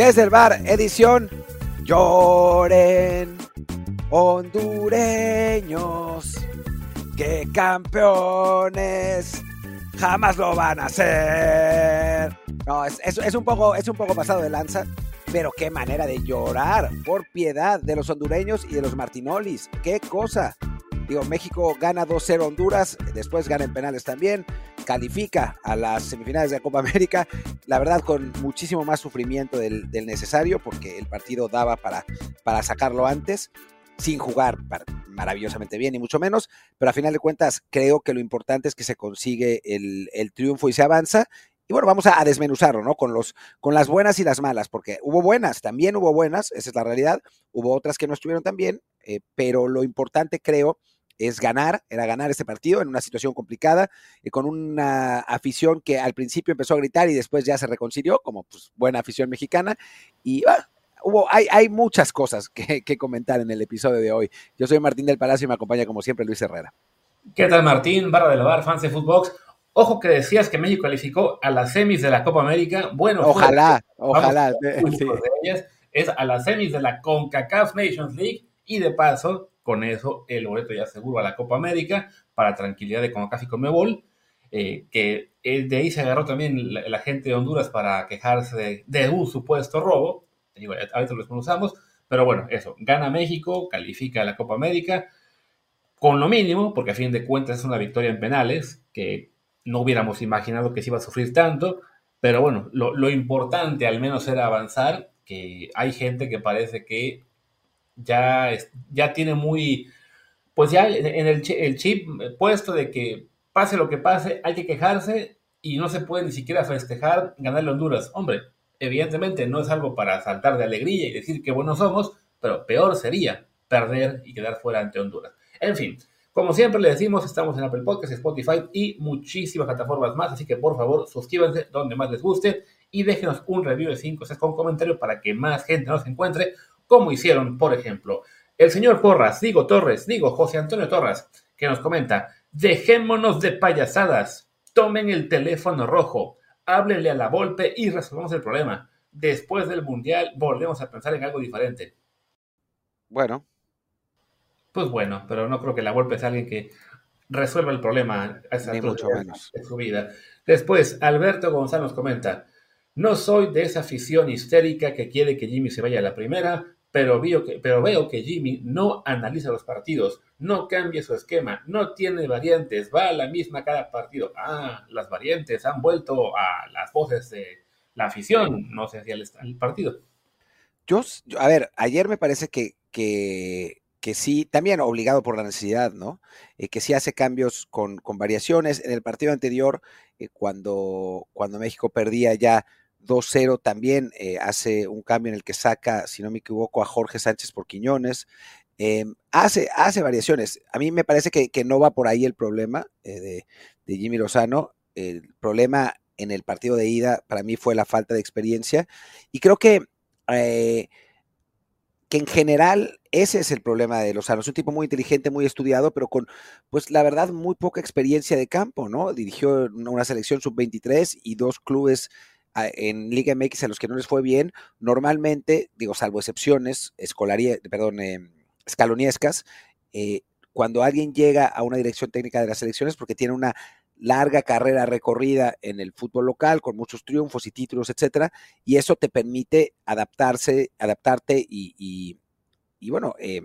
Desde el bar, edición Lloren, hondureños, que campeones jamás lo van a hacer. No, es, es, un poco, es un poco pasado de lanza, pero qué manera de llorar por piedad de los hondureños y de los Martinolis. Qué cosa. Digo, México gana 2-0 Honduras, después gana en penales también, califica a las semifinales de la Copa América, la verdad con muchísimo más sufrimiento del, necesario, porque el partido daba para, para sacarlo antes, sin jugar maravillosamente bien, ni mucho menos, pero a final de cuentas creo que lo importante es que se consigue el, triunfo y se avanza, y bueno, vamos a, desmenuzarlo, ¿no? Con, los, con las buenas y las malas, porque hubo buenas, también hubo buenas, esa es la realidad, hubo otras que no estuvieron tan bien, eh, pero lo importante creo es ganar, era ganar este partido en una situación complicada, y con una afición que al principio empezó a gritar y después ya se reconcilió, como pues, buena afición mexicana, y ah, hubo, hay, hay muchas cosas que, comentar en el episodio de hoy. Yo soy Martín del Palacio y me acompaña como siempre Luis Herrera. ¿Qué tal Martín? Barra del Bar, fans de Footbox. Ojo que decías que México calificó a las semis de la Copa América. Bueno, ojalá, ojalá. es a las semis de la CONCACAF Nations League y de paso con eso el boleto ya seguro a la Copa América para tranquilidad de CONCACAF y Conmebol, eh, que de ahí se agarró también la, gente de Honduras para quejarse de, un supuesto robo, ahorita lo desconocemos, pero bueno, eso, gana México, califica a la Copa América, con lo mínimo, porque a fin de cuentas es una victoria en penales, que no hubiéramos imaginado que se iba a sufrir tanto, pero bueno, lo, lo importante al menos era avanzar, que hay gente que parece que ya, ya tiene muy, pues ya en el, chip puesto de que pase lo que pase, hay que quejarse y no se puede ni siquiera festejar ganarle Honduras. Hombre, evidentemente no es algo para saltar de alegría y decir que buenos somos, pero peor sería perder y quedar fuera ante Honduras. En fin, como siempre le decimos, estamos en Apple Podcasts, Spotify y muchísimas plataformas más, así que por favor suscríbanse donde más les guste y déjenos un review de 5 con comentario para que más gente nos encuentre como hicieron, por ejemplo, el señor Porras, digo Torres, digo José Antonio Torres, que nos comenta, dejémonos de payasadas, tomen el teléfono rojo, háblenle a la Volpe y resolvamos el problema. Después del Mundial volvemos a pensar en algo diferente. Bueno. Pues bueno, pero no creo que la Volpe sea alguien que resuelva el problema a esa mucho menos. de su vida. Después, Alberto González nos comenta, no soy de esa afición histérica que quiere que Jimmy se vaya a la primera, pero veo, que, pero veo que Jimmy no analiza los partidos, no cambia su esquema, no tiene variantes, va a la misma cada partido. Ah, las variantes han vuelto a las voces de la afición, no sé si al, partido. Yo, a ver, ayer me parece que, que, que sí, también obligado por la necesidad, ¿no? Eh, que sí hace cambios con, con, variaciones. En el partido anterior, eh, cuando, cuando México perdía ya 2-0 también eh, hace un cambio en el que saca, si no me equivoco, a Jorge Sánchez por Quiñones. Em, hace, hace variaciones. A mí me parece que, no va por ahí el problema eh, de, Jimmy Lozano. El problema en el partido de ida para mí fue la falta de experiencia. Y creo que, eh, que en general ese es el problema de Lozano. Es un tipo muy inteligente, muy estudiado, pero con, pues la verdad, muy poca experiencia de campo, ¿no? Dirigió una selección sub-23 y dos clubes en Liga MX a los que no les fue bien, normalmente, digo, salvo excepciones, escolaría, perdón, eh, escaloniescas, eh, cuando alguien llega a una dirección técnica de las selecciones porque tiene una larga carrera recorrida en el fútbol local con muchos triunfos y títulos, etcétera, y eso te permite adaptarse, adaptarte y, y, bueno, eh,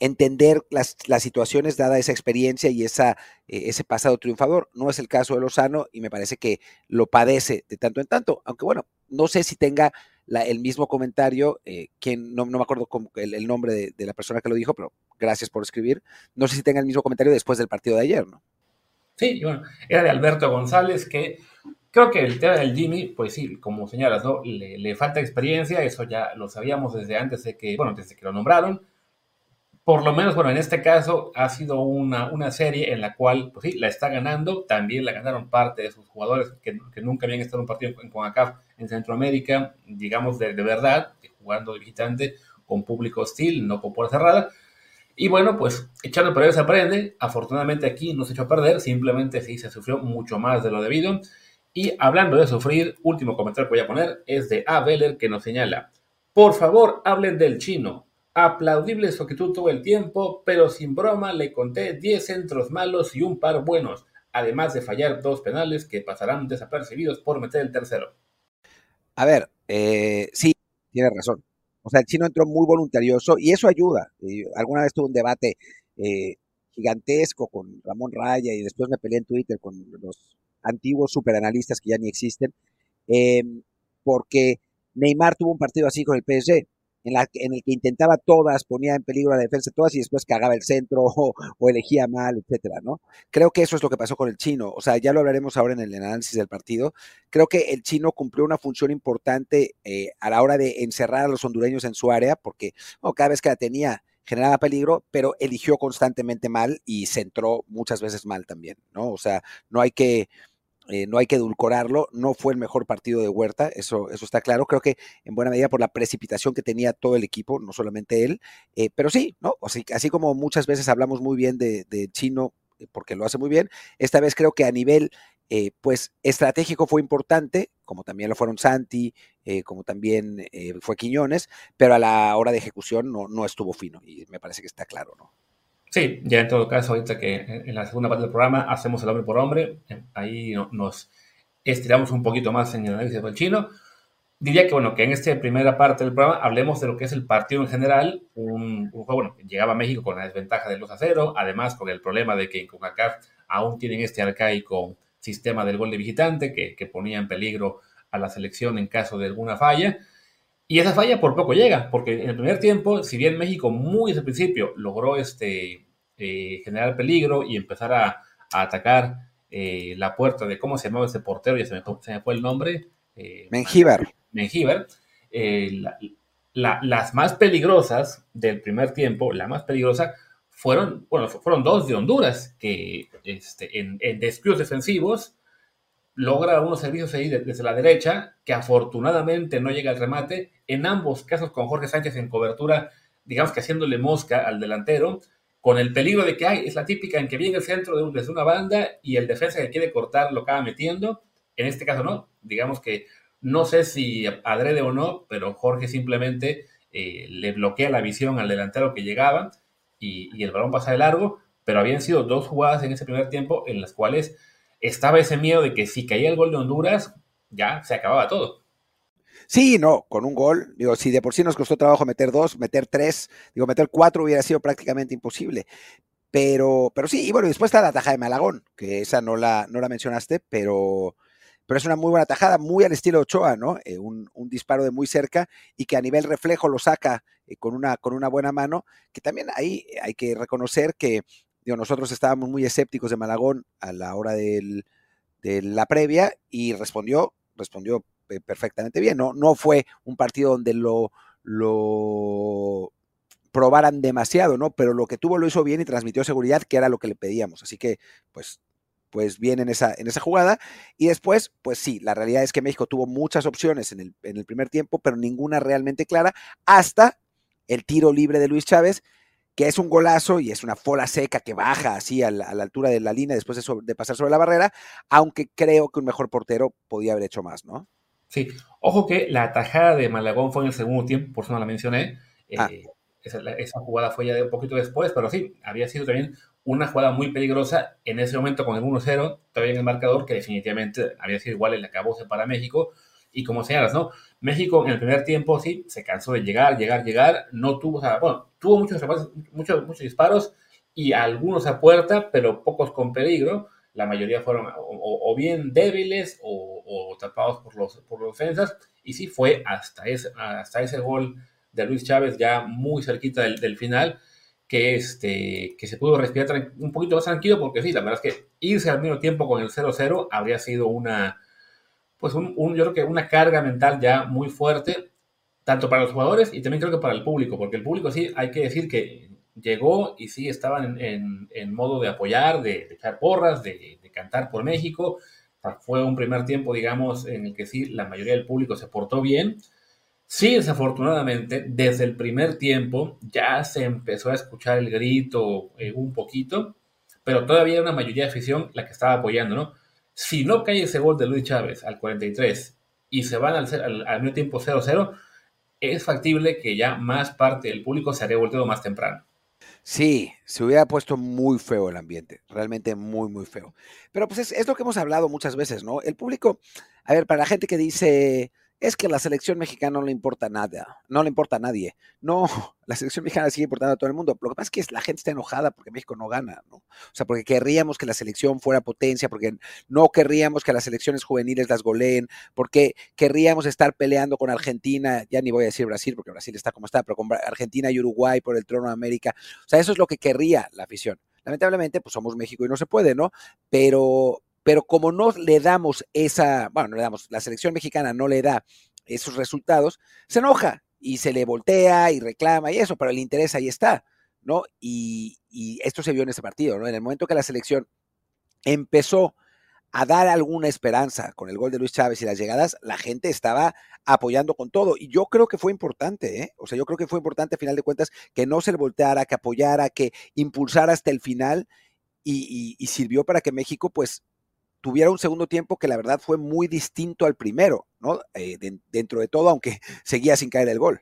entender las, las, situaciones dada esa experiencia y esa, eh, ese pasado triunfador. No es el caso de Lozano y me parece que lo padece de tanto en tanto, aunque bueno, no sé si tenga el mismo comentario, eh, quien, no, no, me acuerdo el, nombre de, la persona que lo dijo, pero gracias por escribir, no sé si tenga el mismo comentario después del partido de ayer, ¿no? Sí, bueno, era de Alberto González que creo que el tema del Jimmy, pues sí, como señalas, ¿no? Le, le falta experiencia, eso ya lo sabíamos desde antes de que, bueno, desde que lo nombraron, por lo menos, bueno, en este caso ha sido una, una serie en la cual, pues sí, la está ganando. También la ganaron parte de sus jugadores que, nunca habían estado en un partido en CONCACAF en Centroamérica, digamos de, verdad, jugando de visitante con público hostil, no con puerta cerrada. Y bueno, pues echando a perder se aprende. Afortunadamente aquí no se echó a perder, simplemente sí se sufrió mucho más de lo debido. Y hablando de sufrir, último comentario que voy a poner es de A. Beller que nos señala, por favor hablen del chino. Aplaudible su actitud todo el tiempo, pero sin broma le conté 10 centros malos y un par buenos, además de fallar dos penales que pasarán desapercibidos por meter el tercero. A ver, eh, sí, tiene razón. O sea, el chino entró muy voluntarioso y eso ayuda. alguna vez tuve un debate eh, gigantesco con Ramón Raya y después me peleé en Twitter con los antiguos superanalistas que ya ni existen, em, porque Neymar tuvo un partido así con el PSG en, en el que intentaba todas, ponía en peligro la defensa todas y después cagaba el centro o, elegía mal, etcétera, ¿no? Creo que eso es lo que pasó con el chino. O sea, ya lo hablaremos ahora en el análisis del partido. Creo que el chino cumplió una función importante eh, a la hora de encerrar a los hondureños en su área, porque cada vez que la tenía generaba peligro, pero eligió constantemente mal y centró muchas veces mal también, ¿no? O sea, no hay que eh, no hay que edulcorarlo, no fue el mejor partido de Huerta, eso, eso está claro, creo que en buena medida por la precipitación que tenía todo el equipo, no solamente él, eh, pero sí, ¿no? Sea, así como muchas veces hablamos muy bien de, Chino, eh, porque lo hace muy bien, esta vez creo que a nivel pues estratégico fue importante, como también lo fueron Santi, como también fue Quiñones, pero a la hora de ejecución no, no estuvo fino y me parece que está claro, ¿no? Sí, ya en todo caso, ahorita que en la segunda parte del programa hacemos el hombre por hombre, eh, ahí nos estiramos un poquito más en el análisis del chino. Diría que, bueno, que en esta primera parte del programa hablemos de lo que es el partido en general. Un, juego, bueno, llegaba a México con la desventaja de 2 a 0, además con el problema de que en CONCACAF aún tienen este arcaico sistema del gol de visitante que, que ponía en peligro a la selección en caso de alguna falla. Y esa falla por poco llega, porque en el primer tiempo, si bien México muy desde el principio logró este, eh, generar peligro y empezar a, atacar eh, la puerta de cómo se llamaba ese portero, ya se me, fue el nombre. Eh, Mengíbar. Mengíbar. las más peligrosas del primer tiempo, la más peligrosa, fueron, bueno, fueron dos de Honduras, que este, en, en descuidos defensivos logra unos servicios ahí desde la derecha, que afortunadamente no llega al remate. En ambos casos con Jorge Sánchez en cobertura, digamos que haciéndole mosca al delantero, con el peligro de que hay, es la típica en que viene el centro de desde una banda y el defensa que quiere cortar lo acaba metiendo. En este caso no, digamos que no sé si adrede o no, pero Jorge simplemente eh, le bloquea la visión al delantero que llegaba y, y el balón pasa de largo, pero habían sido dos jugadas en ese primer tiempo en las cuales estaba ese miedo de que si caía el gol de Honduras, ya se acababa todo. Sí, no, con un gol, digo, si de por sí nos costó trabajo meter dos, meter tres, digo, meter cuatro hubiera sido prácticamente imposible. Pero, pero sí, y bueno, después está la taja de Malagón, que esa no la, no la mencionaste, pero, pero es una muy buena tajada, muy al estilo Ochoa, ¿no? Eh, un, disparo de muy cerca y que a nivel reflejo lo saca eh, con, una, con una buena mano, que también ahí hay que reconocer que nosotros estábamos muy escépticos de Malagón a la hora de la previa y respondió, respondió eh, perfectamente bien. No, no fue un partido donde lo, probaran demasiado, ¿no? Pero lo que tuvo lo hizo bien y transmitió seguridad, que era lo que le pedíamos. Así que, pues, pues bien en esa, en esa jugada. Y después, pues sí, la realidad es que México tuvo muchas opciones en el primer tiempo, pero ninguna realmente clara, hasta el tiro libre de Luis Chávez, que es un golazo y es una fola seca que baja así a la, altura de la línea después de, pasar sobre la barrera, aunque creo que un mejor portero podía haber hecho más, ¿no? Sí, ojo que la tajada de Malagón fue en el segundo tiempo, por eso no la mencioné. Ah. Eh, esa, jugada fue ya de un poquito después, pero sí, había sido también una jugada muy peligrosa en ese momento con el 1-0, todavía en el marcador, que definitivamente había sido igual el acabose para México. Y como señalas, ¿no? México en el primer tiempo sí se cansó de llegar, llegar, llegar, no tuvo, o sea, bueno, tuvo muchos, muchos, muchos disparos y algunos a puerta, pero pocos con peligro. La mayoría fueron o, bien débiles o, tapados por los, por los defensas. Y sí fue hasta ese, hasta ese gol de Luis Chávez ya muy cerquita del, final que, este, que se pudo respirar un poquito más tranquilo porque sí, la verdad es que irse al mismo tiempo con el 0-0 habría sido una, pues un, yo creo que una carga mental ya muy fuerte tanto para los jugadores y también creo que para el público, porque el público sí, hay que decir que llegó y sí estaban en, modo de apoyar, de, echar porras, de, cantar por México. fue un primer tiempo, digamos, en el que sí, la mayoría del público se portó bien. Sí, desafortunadamente, desde el primer tiempo ya se empezó a escuchar el grito eh, un poquito, pero todavía una mayoría de afición la que estaba apoyando, ¿no? Si no cae ese gol de Luis Chávez al 43 y se van al, al, medio tiempo 0-0, es factible que ya más parte del público se haya volteado más temprano. Sí, se hubiera puesto muy feo el ambiente, realmente muy, muy feo. Pero pues es, es, lo que hemos hablado muchas veces, ¿no? El público, a ver, para la gente que dice, es que la selección mexicana no le importa nada, no le importa a nadie. No, la selección mexicana sigue importando a todo el mundo. Lo que pasa es que la gente está enojada porque México no gana, ¿no? O sea, porque querríamos que la selección fuera potencia, porque no querríamos que las selecciones juveniles las goleen, porque querríamos estar peleando con Argentina, ya ni voy a decir Brasil, porque Brasil está como está, pero con Argentina y Uruguay por el trono de América. O sea, eso es lo que querría la afición. Lamentablemente, pues somos México y no se puede, ¿no? Pero, pero como no le damos esa, bueno, no le damos, la selección mexicana no le da esos resultados, se enoja y se le voltea y reclama y eso, pero el interés ahí está, ¿no? Y, y esto se vio en este partido, ¿no? En el momento que la selección empezó a dar alguna esperanza con el gol de Luis Chávez y las llegadas, la gente estaba apoyando con todo. Y yo creo que fue importante, ¿eh? O sea, yo creo que fue importante, a final de cuentas, que no se le volteara, que apoyara, que impulsara hasta el final y, y, y sirvió para que México, pues, tuviera un segundo tiempo que la verdad fue muy distinto al primero, ¿no? Eh, de, dentro de todo, aunque seguía sin caer el gol.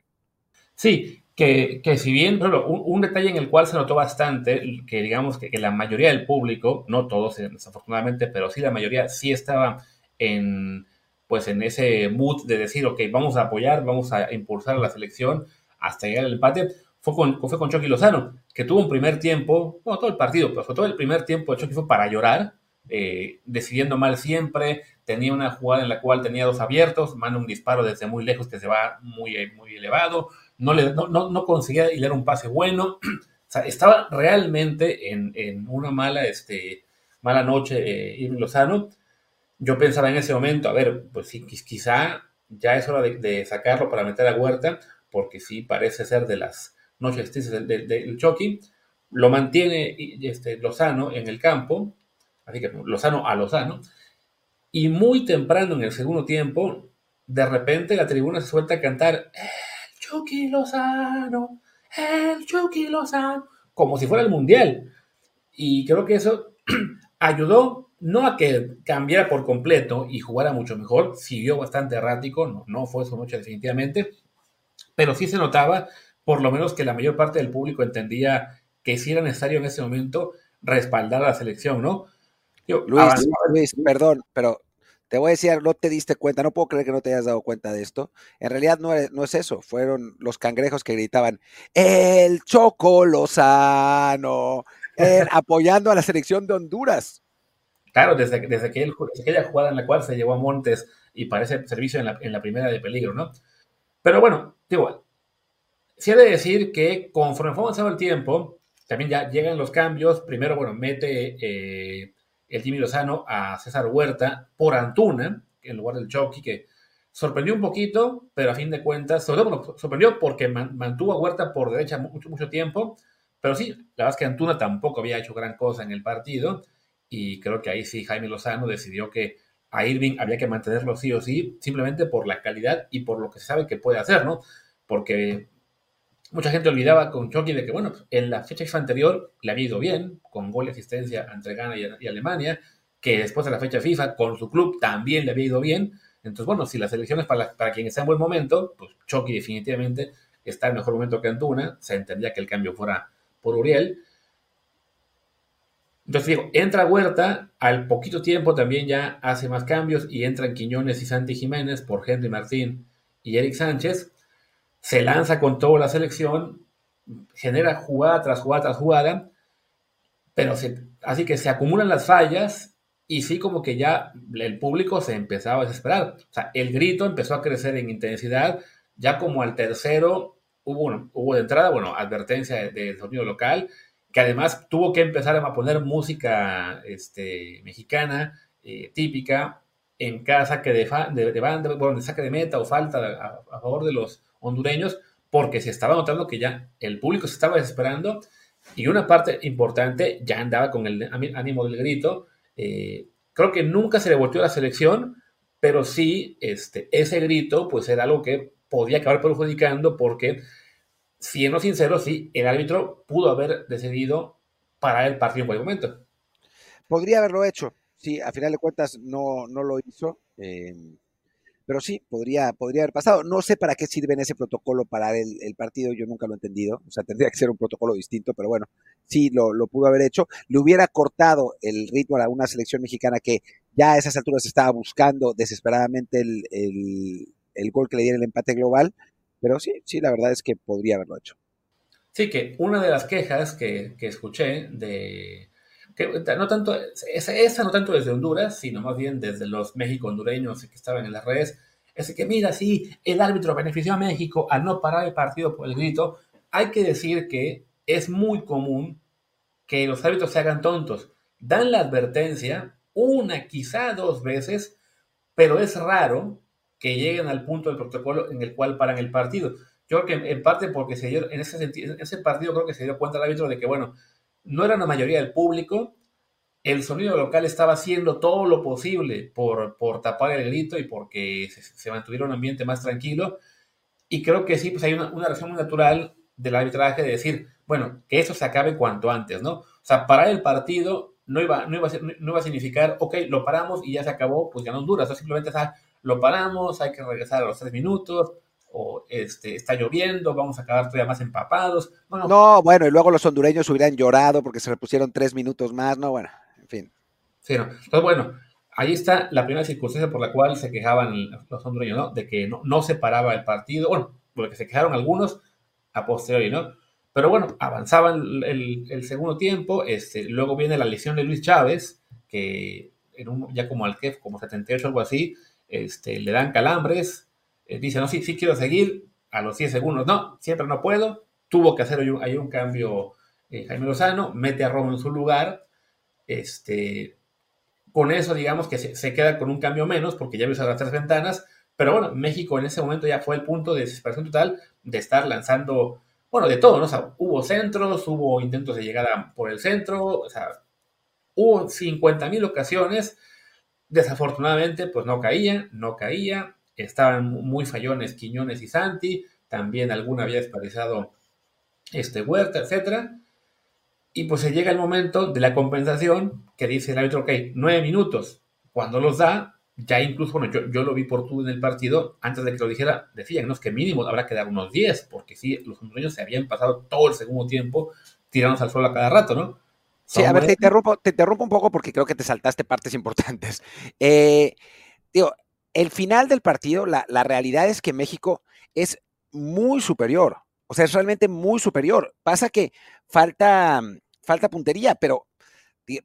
Sí, que, que si bien, pero un, un, detalle en el cual se notó bastante, que digamos que, la mayoría del público, no todos desafortunadamente, pero sí la mayoría sí estaba en, pues en ese mood de decir, ok, vamos a apoyar, vamos a impulsar a la selección hasta llegar al empate, fue con, fue con Chucky Lozano, que tuvo un primer tiempo, bueno, todo el partido, pero fue todo el primer tiempo de Chucky fue para llorar, eh, decidiendo mal siempre, tenía una jugada en la cual tenía dos abiertos, manda un disparo desde muy lejos que se va muy, muy elevado, no, le, no, no, conseguía hilar un pase bueno, o sea, estaba realmente en, en una mala, este, mala noche eh, Lozano. Yo pensaba en ese momento, a ver, pues sí, quizá ya es hora de, de sacarlo para meter a Huerta, porque sí parece ser de las noches tristes del, del, del Chucky. Lo mantiene este, Lozano en el campo, así que Lozano a Lozano, y muy temprano en el segundo tiempo, de repente la tribuna se suelta a cantar el Chucky Lozano, el Chucky Lozano, como si fuera el mundial. Y creo que eso ayudó no a que cambiara por completo y jugara mucho mejor, siguió bastante errático, no, no fue su noche definitivamente, pero sí se notaba por lo menos que la mayor parte del público entendía que sí era necesario en ese momento respaldar a la selección, ¿no? Yo, Luis, perdón, pero te voy a decir, no te diste cuenta, no puedo creer que no te hayas dado cuenta de esto. En realidad no es, no es eso, fueron los cangrejos que gritaban, el Choco Lozano, apoyando a la selección de Honduras. Claro, desde, desde, que él, desde aquella jugada en la cual se llevó a Montes y parece servicio en la, en la primera de peligro, ¿no? Pero bueno, digo, sí he de decir que conforme fue avanzando el tiempo, también ya llegan los cambios. Primero, bueno, mete eh, el Jimmy Lozano a César Huerta por Antuna, en lugar del Chucky, que sorprendió un poquito, pero a fin de cuentas, sobre todo sorprendió porque man, mantuvo a Huerta por derecha mucho, mucho tiempo, pero sí, la verdad es que Antuna tampoco había hecho gran cosa en el partido, y creo que ahí sí Jaime Lozano decidió que a Irving había que mantenerlo sí o sí, simplemente por la calidad y por lo que se sabe que puede hacer, ¿no? Porque mucha gente olvidaba con Chucky de que, bueno, en la fecha FIFA anterior le había ido bien, con gol y asistencia entre Ghana y, Alemania, que después de la fecha FIFA con su club también le había ido bien. Entonces, bueno, si las elecciones para, para quien está en buen momento, pues Chucky definitivamente está en mejor momento que Antuna, se entendía que el cambio fuera por Uriel. Entonces digo, entra Huerta, al poquito tiempo también ya hace más cambios y entran Quiñones y Santi Jiménez por Henry Martín y Eric Sánchez se lanza con toda la selección, genera jugada tras jugada tras jugada, pero se, así que se acumulan las fallas y sí como que ya el público se empezaba a desesperar. O sea, el grito empezó a crecer en intensidad, ya como al tercero hubo, bueno, hubo de entrada, bueno, advertencia del de sonido local, que además tuvo que empezar a poner música este, mexicana eh, típica en cada saque de, de, de banda, bueno, de saque de meta o falta a, a favor de los hondureños, porque se estaba notando que ya el público se estaba desesperando y una parte importante ya andaba con el ánimo del grito. Eh, creo que nunca se le volteó la selección, pero sí este, ese grito pues era algo que podía acabar perjudicando porque, siendo sincero, sí, el árbitro pudo haber decidido parar el partido en cualquier momento. Podría haberlo hecho, sí, a final de cuentas no, no lo hizo. Em, pero sí, podría, podría haber pasado. No sé para qué sirve en ese protocolo para el, partido, yo nunca lo he entendido. O sea, tendría que ser un protocolo distinto, pero bueno, sí lo, lo, pudo haber hecho. Le hubiera cortado el ritmo a una selección mexicana que ya a esas alturas estaba buscando desesperadamente el, el, el gol que le diera el empate global. Pero sí, sí, la verdad es que podría haberlo hecho. Sí, que una de las quejas que, que escuché de, que no tanto, esa, esa, no tanto desde Honduras, sino más bien desde los México-hondureños que estaban en las redes, es que mira, sí, el árbitro benefició a México al no parar el partido por el grito, hay que decir que es muy común que los árbitros se hagan tontos, dan la advertencia una, quizá dos veces, pero es raro que lleguen al punto del protocolo en el cual paran el partido. Yo creo que en parte porque se dio, en ese, sentido, en ese partido creo que se dio cuenta el árbitro de que, bueno, no era la mayoría del público, el sonido local estaba haciendo todo lo posible por, por tapar el grito y porque se, se, mantuviera un ambiente más tranquilo. Y creo que sí, pues hay una, una reacción muy natural del arbitraje de decir, bueno, que eso se acabe cuanto antes, ¿no? O sea, parar el partido no iba, no iba, a, no iba a significar, ok, lo paramos y ya se acabó, pues ya no dura. O sea, simplemente o sea, lo paramos, hay que regresar a los tres minutos, o este, está lloviendo, vamos a acabar todavía más empapados. Bueno, no, bueno, y luego los hondureños hubieran llorado porque se repusieron tres minutos más, no, bueno, en fin. Sí, no. Entonces, bueno, ahí está la primera circunstancia por la cual se quejaban los hondureños, ¿no? De que no, no se paraba el partido, bueno, porque se quejaron algunos a posteriori, ¿no? Pero bueno, avanzaban el, el, segundo tiempo, este, luego viene la lesión de Luis Chávez, que en un, ya como al KEF, como 78 algo así, este, le dan calambres, eh, dice, no, sí, sí quiero seguir, a los 10 segundos, no, siempre no puedo, tuvo que hacer ahí un, cambio eh, Jaime Lozano, mete a Romo en su lugar, este, con eso digamos que se, queda con un cambio menos, porque ya vio las tres ventanas, pero bueno, México en ese momento ya fue el punto de desesperación total de estar lanzando, bueno, de todo, ¿no? O sea, hubo centros, hubo intentos de llegada por el centro, o sea, hubo 50 mil ocasiones, desafortunadamente, pues no caía, no caía, estaban muy fallones Quiñones y Santi, también alguna había desperdiciado este Huerta, etcétera. Y pues se llega el momento de la compensación que dice el árbitro, ok, nueve minutos. Cuando los da, ya incluso, bueno, yo, yo lo vi por tú en el partido, antes de que lo dijera, decían, no, es que mínimo habrá que dar unos 10, porque sí, los hondureños se habían pasado todo el segundo tiempo tirándose al suelo a cada rato, ¿no? Sí, a ver, te interrumpo, te interrumpo un poco porque creo que te saltaste partes importantes. Eh, digo, el final del partido, la, la, realidad es que México es muy superior. O sea, es realmente muy superior. Pasa que falta, falta puntería, pero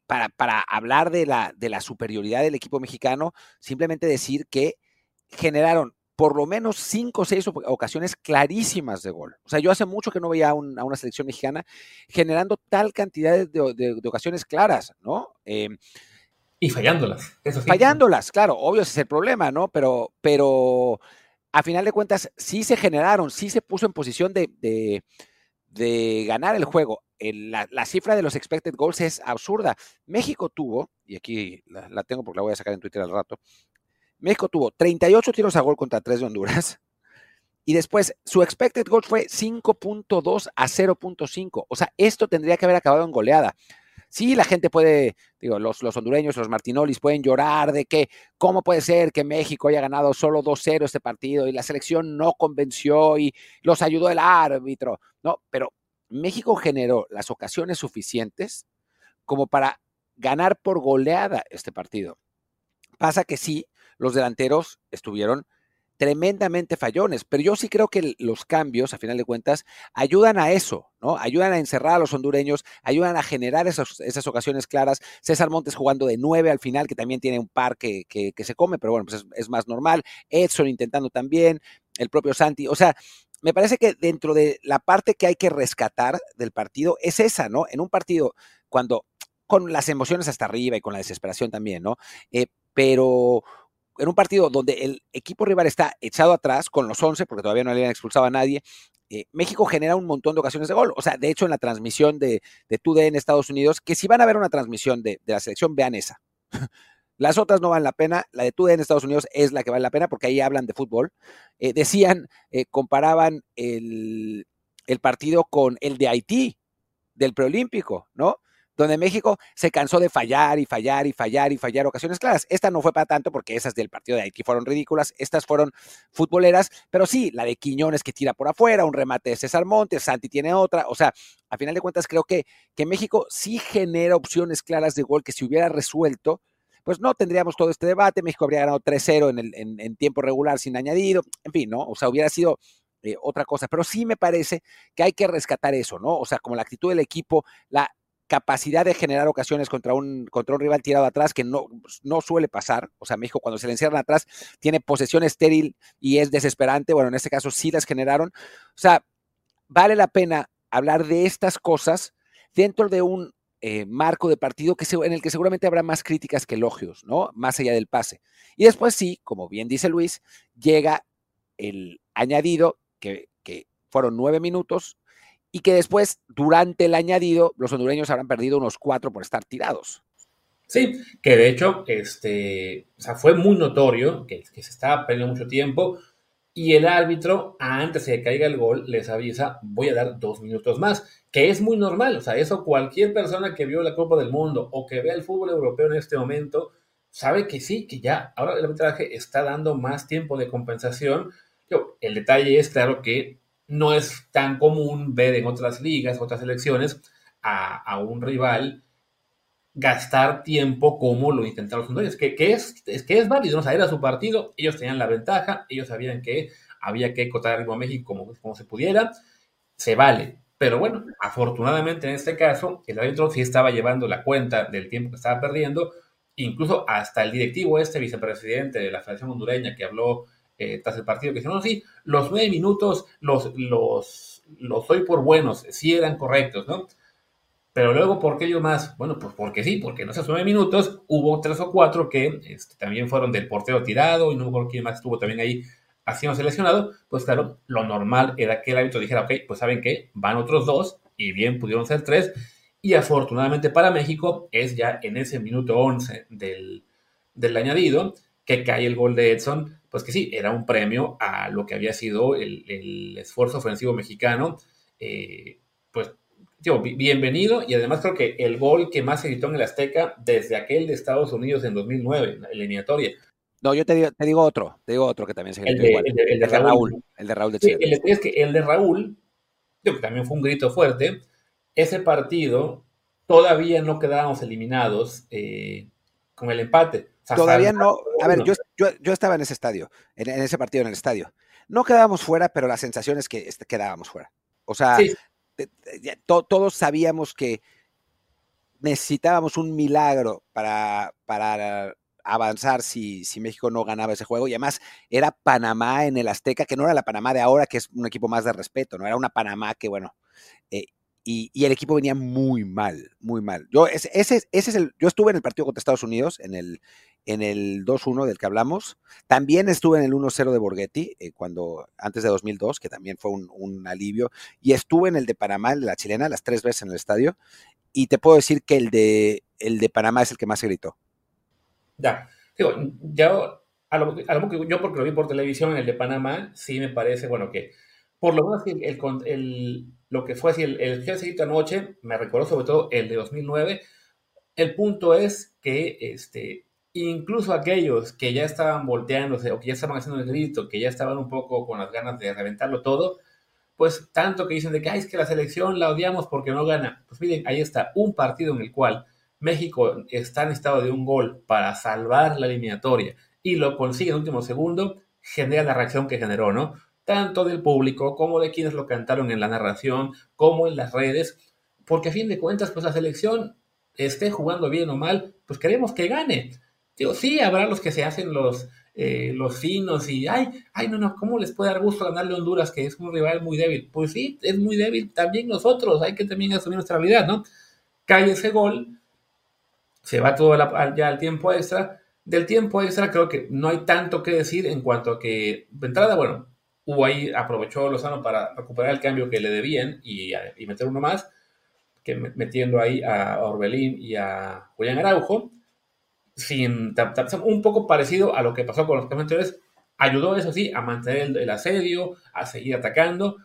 para, para hablar de la, de la superioridad del equipo mexicano, simplemente decir que generaron por lo menos cinco o seis ocasiones clarísimas de gol. O sea, yo hace mucho que no veía a, un, a una selección mexicana generando tal cantidad de, de, ocasiones claras, ¿no? Eh, y fallándolas. Fallándolas, claro, obvio ese es el problema, ¿no? Pero, pero a final de cuentas sí se generaron, sí se puso en posición de, de, de ganar el juego. La, la, cifra de los expected goals es absurda. México tuvo, y aquí la, tengo porque la voy a sacar en Twitter al rato, México tuvo 38 tiros a gol contra 3 de Honduras. Y después su expected goals fue 5.2 a 0.5. O sea, esto tendría que haber acabado en goleada. Sí, la gente puede, digo, los, los hondureños, los martinolis pueden llorar de que cómo puede ser que México haya ganado solo 2-0 este partido y la selección no convenció y los ayudó el árbitro, ¿no? Pero México generó las ocasiones suficientes como para ganar por goleada este partido. Pasa que sí, los delanteros estuvieron tremendamente fallones, pero yo sí creo que los cambios, a final de cuentas, ayudan a eso, ¿no? Ayudan a encerrar a los hondureños, ayudan a generar esas, esas ocasiones claras. César Montes jugando de nueve al final, que también tiene un par que, que, se come, pero bueno, pues es, es, más normal. Edson intentando también, el propio Santi, o sea, me parece que dentro de la parte que hay que rescatar del partido es esa, ¿no? En un partido, cuando con las emociones hasta arriba y con la desesperación también, ¿no? Eh, pero en un partido donde el equipo rival está echado atrás con los 11, porque todavía no le habían expulsado a nadie, eh, México genera un montón de ocasiones de gol. O sea, de hecho, en la transmisión de, de TUDN en Estados Unidos, que si van a ver una transmisión de, de la selección, vean esa. Las otras no valen la pena. La de TUDN en Estados Unidos es la que vale la pena porque ahí hablan de fútbol. Eh, decían, eh, comparaban el, el partido con el de Haití, del preolímpico, ¿no? Donde México se cansó de fallar y fallar y fallar y fallar ocasiones claras. Esta no fue para tanto porque esas del partido de Haití fueron ridículas, estas fueron futboleras, pero sí, la de Quiñones que tira por afuera, un remate de César Montes, Santi tiene otra, o sea, a final de cuentas creo que, que México sí genera opciones claras de gol que si hubiera resuelto, pues no tendríamos todo este debate, México habría ganado 3-0 en, en, en tiempo regular sin añadido, en fin, ¿no? O sea, hubiera sido eh, otra cosa. Pero sí me parece que hay que rescatar eso, ¿no? O sea, como la actitud del equipo, la capacidad de generar ocasiones contra un, contra un rival tirado atrás, que no, pues, no suele pasar. O sea, México cuando se le encierran atrás tiene posesión estéril y es desesperante. Bueno, en este caso sí las generaron. O sea, vale la pena hablar de estas cosas dentro de un eh, marco de partido que en el que seguramente habrá más críticas que elogios, ¿no? Más allá del pase. Y después sí, como bien dice Luis, llega el añadido que, fueron nueve minutos y que después, durante el añadido, los hondureños habrán perdido unos cuatro por estar tirados. Sí, que de hecho, este, o sea, fue muy notorio que, que se estaba perdiendo mucho tiempo y el árbitro, antes de que caiga el gol, les avisa, voy a dar dos minutos más, que es muy normal, o sea, eso cualquier persona que vio la Copa del Mundo o que vea el fútbol europeo en este momento, sabe que sí, que ya, ahora el arbitraje está dando más tiempo de compensación el detalle es, claro, que no es tan común ver en otras ligas, otras selecciones, a, un rival gastar tiempo como lo intentaron los hondureños, que, que, es, que es válido, ¿no? era su partido, ellos tenían la ventaja, ellos sabían que había que cotar a México como, como se pudiera, se vale. Pero bueno, afortunadamente en este caso, el árbitro sí estaba llevando la cuenta del tiempo que estaba perdiendo, incluso hasta el directivo este, vicepresidente de la Federación Hondureña, que habló eh, tras el partido, que dijeron, no, sí, los nueve minutos los, los, los doy por buenos, sí eran correctos, ¿no? Pero luego, ¿por qué ellos más? Bueno, pues porque sí, porque en esos nueve minutos hubo tres o cuatro que este, también fueron del portero tirado y no me quién más estuvo también ahí haciendo seleccionado. Pues claro, lo normal era que el árbitro dijera, ok, pues saben qué, van otros dos y bien pudieron ser tres. Y afortunadamente para México es ya en ese minuto 11 del, del añadido que cae el gol de Edson pues que sí, era un premio a lo que había sido el, esfuerzo ofensivo mexicano. Eh, pues, digo, bienvenido y además creo que el gol que más se gritó en el Azteca desde aquel de Estados Unidos en 2009, en la eliminatoria. No, yo te digo, te digo otro, te digo otro que también se gritó igual. El de, Raúl, El de Raúl de Chile. el, es que el de Raúl, que también fue un grito fuerte, ese partido todavía no quedábamos eliminados eh, con el empate. Todavía no. A ver, yo, yo, estaba en ese estadio, en, ese partido en el estadio. No quedábamos fuera, pero la sensación es que este, quedábamos fuera. O sea, todos sabíamos que necesitábamos un milagro para, para avanzar si, si, México no ganaba ese juego. Y además era Panamá en el Azteca, que no era la Panamá de ahora, que es un equipo más de respeto, no era una Panamá que, bueno, eh, y, el equipo venía muy mal, muy mal. Yo, ese, ese, es el, yo estuve en el partido contra Estados Unidos, en el, en el 2-1 del que hablamos. También estuve en el 1-0 de Borghetti, eh, cuando, antes de 2002, que también fue un, alivio. Y estuve en el de Panamá, la chilena, las tres veces en el estadio. Y te puedo decir que el de, el de Panamá es el que más se gritó. Ya, digo, ya, a lo, que yo porque lo vi por televisión en el de Panamá, sí me parece, bueno, que por lo menos el, lo que fue así, el, el que anoche, me recuerdo sobre todo el de 2009. El punto es que este, incluso aquellos que ya estaban volteándose o que ya estaban haciendo el grito, que ya estaban un poco con las ganas de reventarlo todo, pues tanto que dicen de que es que la selección la odiamos porque no gana. Pues miren, ahí está un partido en el cual México está en estado de un gol para salvar la eliminatoria y lo consigue en último segundo, genera la reacción que generó, ¿no? tanto del público como de quienes lo cantaron en la narración, como en las redes, porque a fin de cuentas, pues la selección esté jugando bien o mal, pues queremos que gane. Digo, sí, habrá los que se hacen los, eh, los finos y, ay, ay, no, no, ¿cómo les puede dar gusto ganarle a Honduras, que es un rival muy débil? Pues sí, es muy débil también nosotros, hay que también asumir nuestra realidad, ¿no? Cae ese gol, se va todo ya al tiempo extra. Del tiempo extra creo que no hay tanto que decir en cuanto a que, de entrada, bueno, hubo ahí, aprovechó Lozano para recuperar el cambio que le debían y, meter uno más, que metiendo ahí a Orbelín y a Julián Araujo, sin, un poco parecido a lo que pasó con los cambios anteriores, ayudó eso sí a mantener el, asedio, a seguir atacando,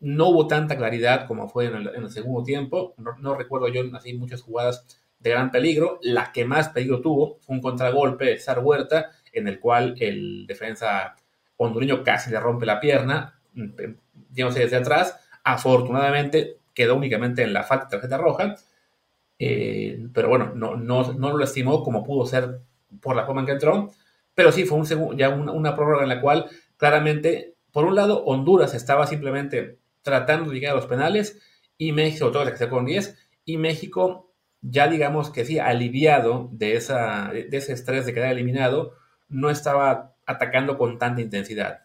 no hubo tanta claridad como fue en el, segundo tiempo. No, recuerdo yo así muchas jugadas de gran peligro. La que más peligro tuvo fue un contragolpe de Sar Huerta, en el cual el defensa hondureño casi le rompe la pierna, yéndose desde atrás. Afortunadamente quedó únicamente en la falta de tarjeta roja. Eh, pero bueno, no, no, no lo estimó como pudo ser por la forma en que entró. Pero sí fue un, ya una, una prórroga en la cual claramente, por un lado, Honduras estaba simplemente tratando de llegar a los penales y México, todo que se con 10, y México ya digamos que sí, aliviado de, esa, de ese estrés de quedar eliminado, no estaba atacando con tanta intensidad.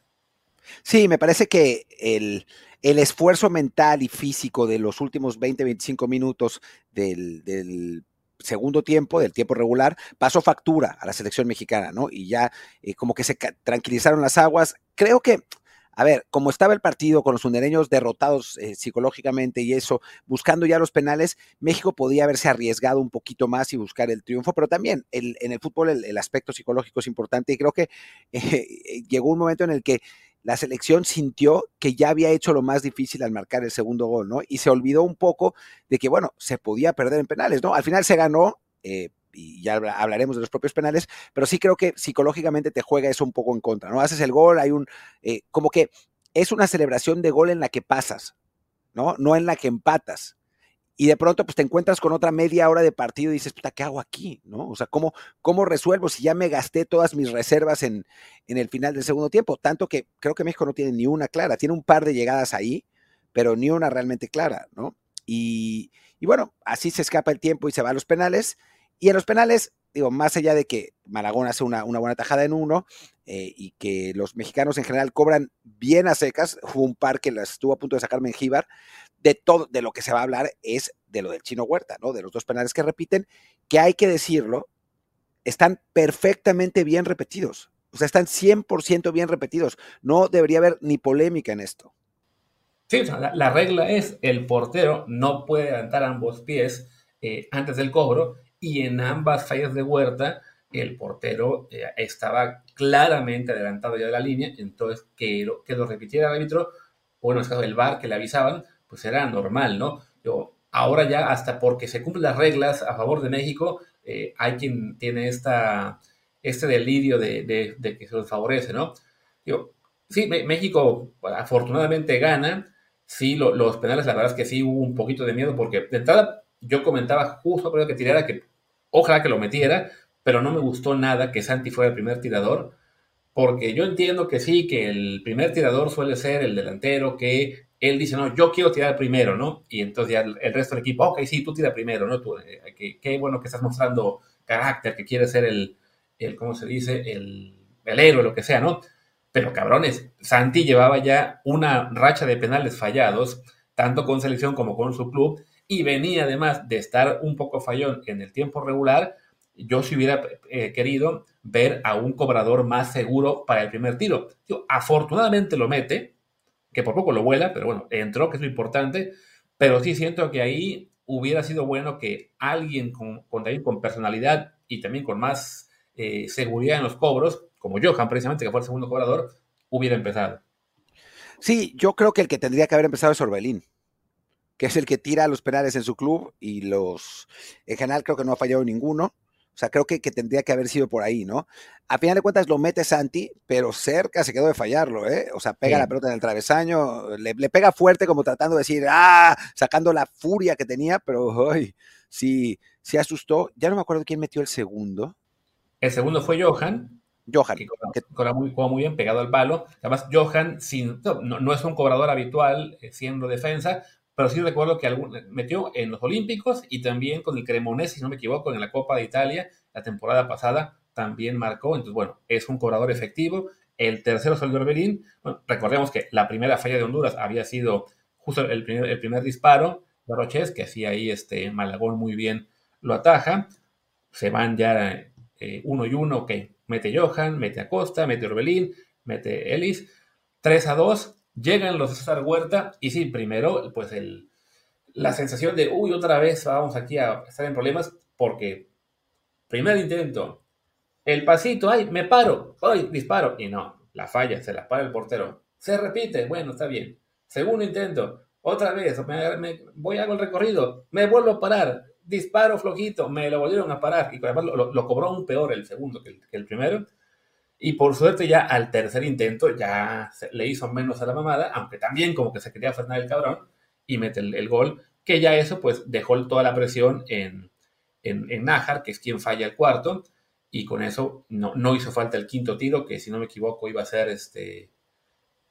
Sí, me parece que el, el esfuerzo mental y físico de los últimos 20, 25 minutos del, segundo tiempo, del tiempo regular, pasó factura a la selección mexicana, ¿no? Y ya eh, como que se tranquilizaron las aguas. Creo que, a ver, como estaba el partido con los hondureños derrotados eh, psicológicamente y eso, buscando ya los penales, México podía haberse arriesgado un poquito más y buscar el triunfo, pero también en el fútbol el, aspecto psicológico es importante y creo que eh, llegó un momento en el que la selección sintió que ya había hecho lo más difícil al marcar el segundo gol, ¿no? Y se olvidó un poco de que, bueno, se podía perder en penales, ¿no? Al final se ganó, eh, y ya hablaremos de los propios penales, pero sí creo que psicológicamente te juega eso un poco en contra, ¿no? Haces el gol, hay un, eh, como que es una celebración de gol en la que pasas, ¿no? No en la que empatas y de pronto pues te encuentras con otra media hora de partido y dices, puta, ¿qué hago aquí? ¿No? O sea, ¿cómo, cómo resuelvo si ya me gasté todas mis reservas en, en el final del segundo tiempo? Tanto que creo que México no tiene ni una clara, tiene un par de llegadas ahí, pero ni una realmente clara, ¿no? Y, y bueno, así se escapa el tiempo y se va a los penales. Y en los penales, digo, más allá de que Malagón hace una, una buena tajada en uno eh, y que los mexicanos en general cobran bien a secas, hubo un par que las estuvo a punto de sacar Mengíbar, de todo, de lo que se va a hablar es de lo del chino Huerta, ¿no? De los dos penales que repiten, que hay que decirlo, están perfectamente bien repetidos. O sea, están 100% bien repetidos. No debería haber ni polémica en esto. Sí, la, regla es el portero no puede levantar ambos pies eh, antes del cobro y en ambas fallas de Huerta el portero eh, estaba claramente adelantado ya de la línea, entonces que lo, que lo repitiera el árbitro, o en el caso del VAR que le avisaban, pues era normal, ¿no? Yo, ahora ya hasta porque se cumplen las reglas a favor de México, eh, hay quien tiene esta, este delirio de, que se los favorece, ¿no? Yo, sí, México afortunadamente gana, sí, los penales la verdad es que sí hubo un poquito de miedo porque de entrada yo comentaba justo creo que tirara que ojalá que lo metiera, pero no me gustó nada que Santi fuera el primer tirador, porque yo entiendo que sí, que el primer tirador suele ser el delantero que él dice, no, yo quiero tirar primero, ¿no? Y entonces ya el, resto del equipo, ok, sí, tú tira primero, ¿no? Tú, eh, qué bueno que estás mostrando carácter, que quieres ser el, el ¿cómo se dice? El, el héroe, lo que sea, ¿no? Pero cabrones, Santi llevaba ya una racha de penales fallados, tanto con selección como con su club, y venía además de estar un poco fallón en el tiempo regular, yo si hubiera eh, querido ver a un cobrador más seguro para el primer tiro. Yo, afortunadamente lo mete, que por poco lo vuela, pero bueno, entró, que es lo importante, pero sí siento que ahí hubiera sido bueno que alguien con, con, con personalidad y también con más eh, seguridad en los cobros, como Johan precisamente, que fue el segundo cobrador, hubiera empezado. Sí, yo creo que el que tendría que haber empezado es Orbelín, que es el que tira los penales en su club y los, en general creo que no ha fallado ninguno. O sea, creo que, que, tendría que haber sido por ahí, ¿no? A final de cuentas lo mete Santi, pero cerca se quedó de fallarlo, ¿eh? O sea, pega la pelota en el travesaño, le, pega fuerte como tratando de decir, ¡ah! Sacando la furia que tenía, pero ¡ay! sí, sí asustó. Ya no me acuerdo quién metió el segundo. El segundo fue Johan. Johan. Que cobra, muy, muy, bien, pegado al palo. Además, Johan sin, no, no es un cobrador habitual eh, siendo defensa, pero sí recuerdo que metió en los Olímpicos y también con el Cremonese, si no me equivoco, en la Copa de Italia la temporada pasada también marcó. Entonces, bueno, es un cobrador efectivo. El tercero el Orbelín. Recordemos que la primera falla de Honduras había sido justo el primer, el primer disparo de Roches, que hacía ahí este Malagón muy bien lo ataja. Se van ya eh, uno y uno, que mete Johan, mete Acosta, mete Orbelín, mete Ellis. 3 a 2, Llegan los de César Huerta y sí, primero, pues el, la sensación de, uy, otra vez vamos aquí a estar en problemas porque primer intento, el pasito, ay, me paro, ay, disparo, y no, la falla, se la para el portero. Se repite, bueno, está bien. segundo intento, otra vez, me, voy a hago el recorrido, me vuelvo a parar, disparo flojito, me lo volvieron a parar y además lo, cobró un peor el segundo que el, primero. Y por suerte ya al tercer intento ya le hizo menos a la mamada, aunque también como que se quería frenar el cabrón y mete el, gol, que ya eso pues dejó toda la presión en, en, en Nájar, que es quien falla el cuarto, y con eso no, no hizo falta el quinto tiro, que si no me equivoco iba a ser este...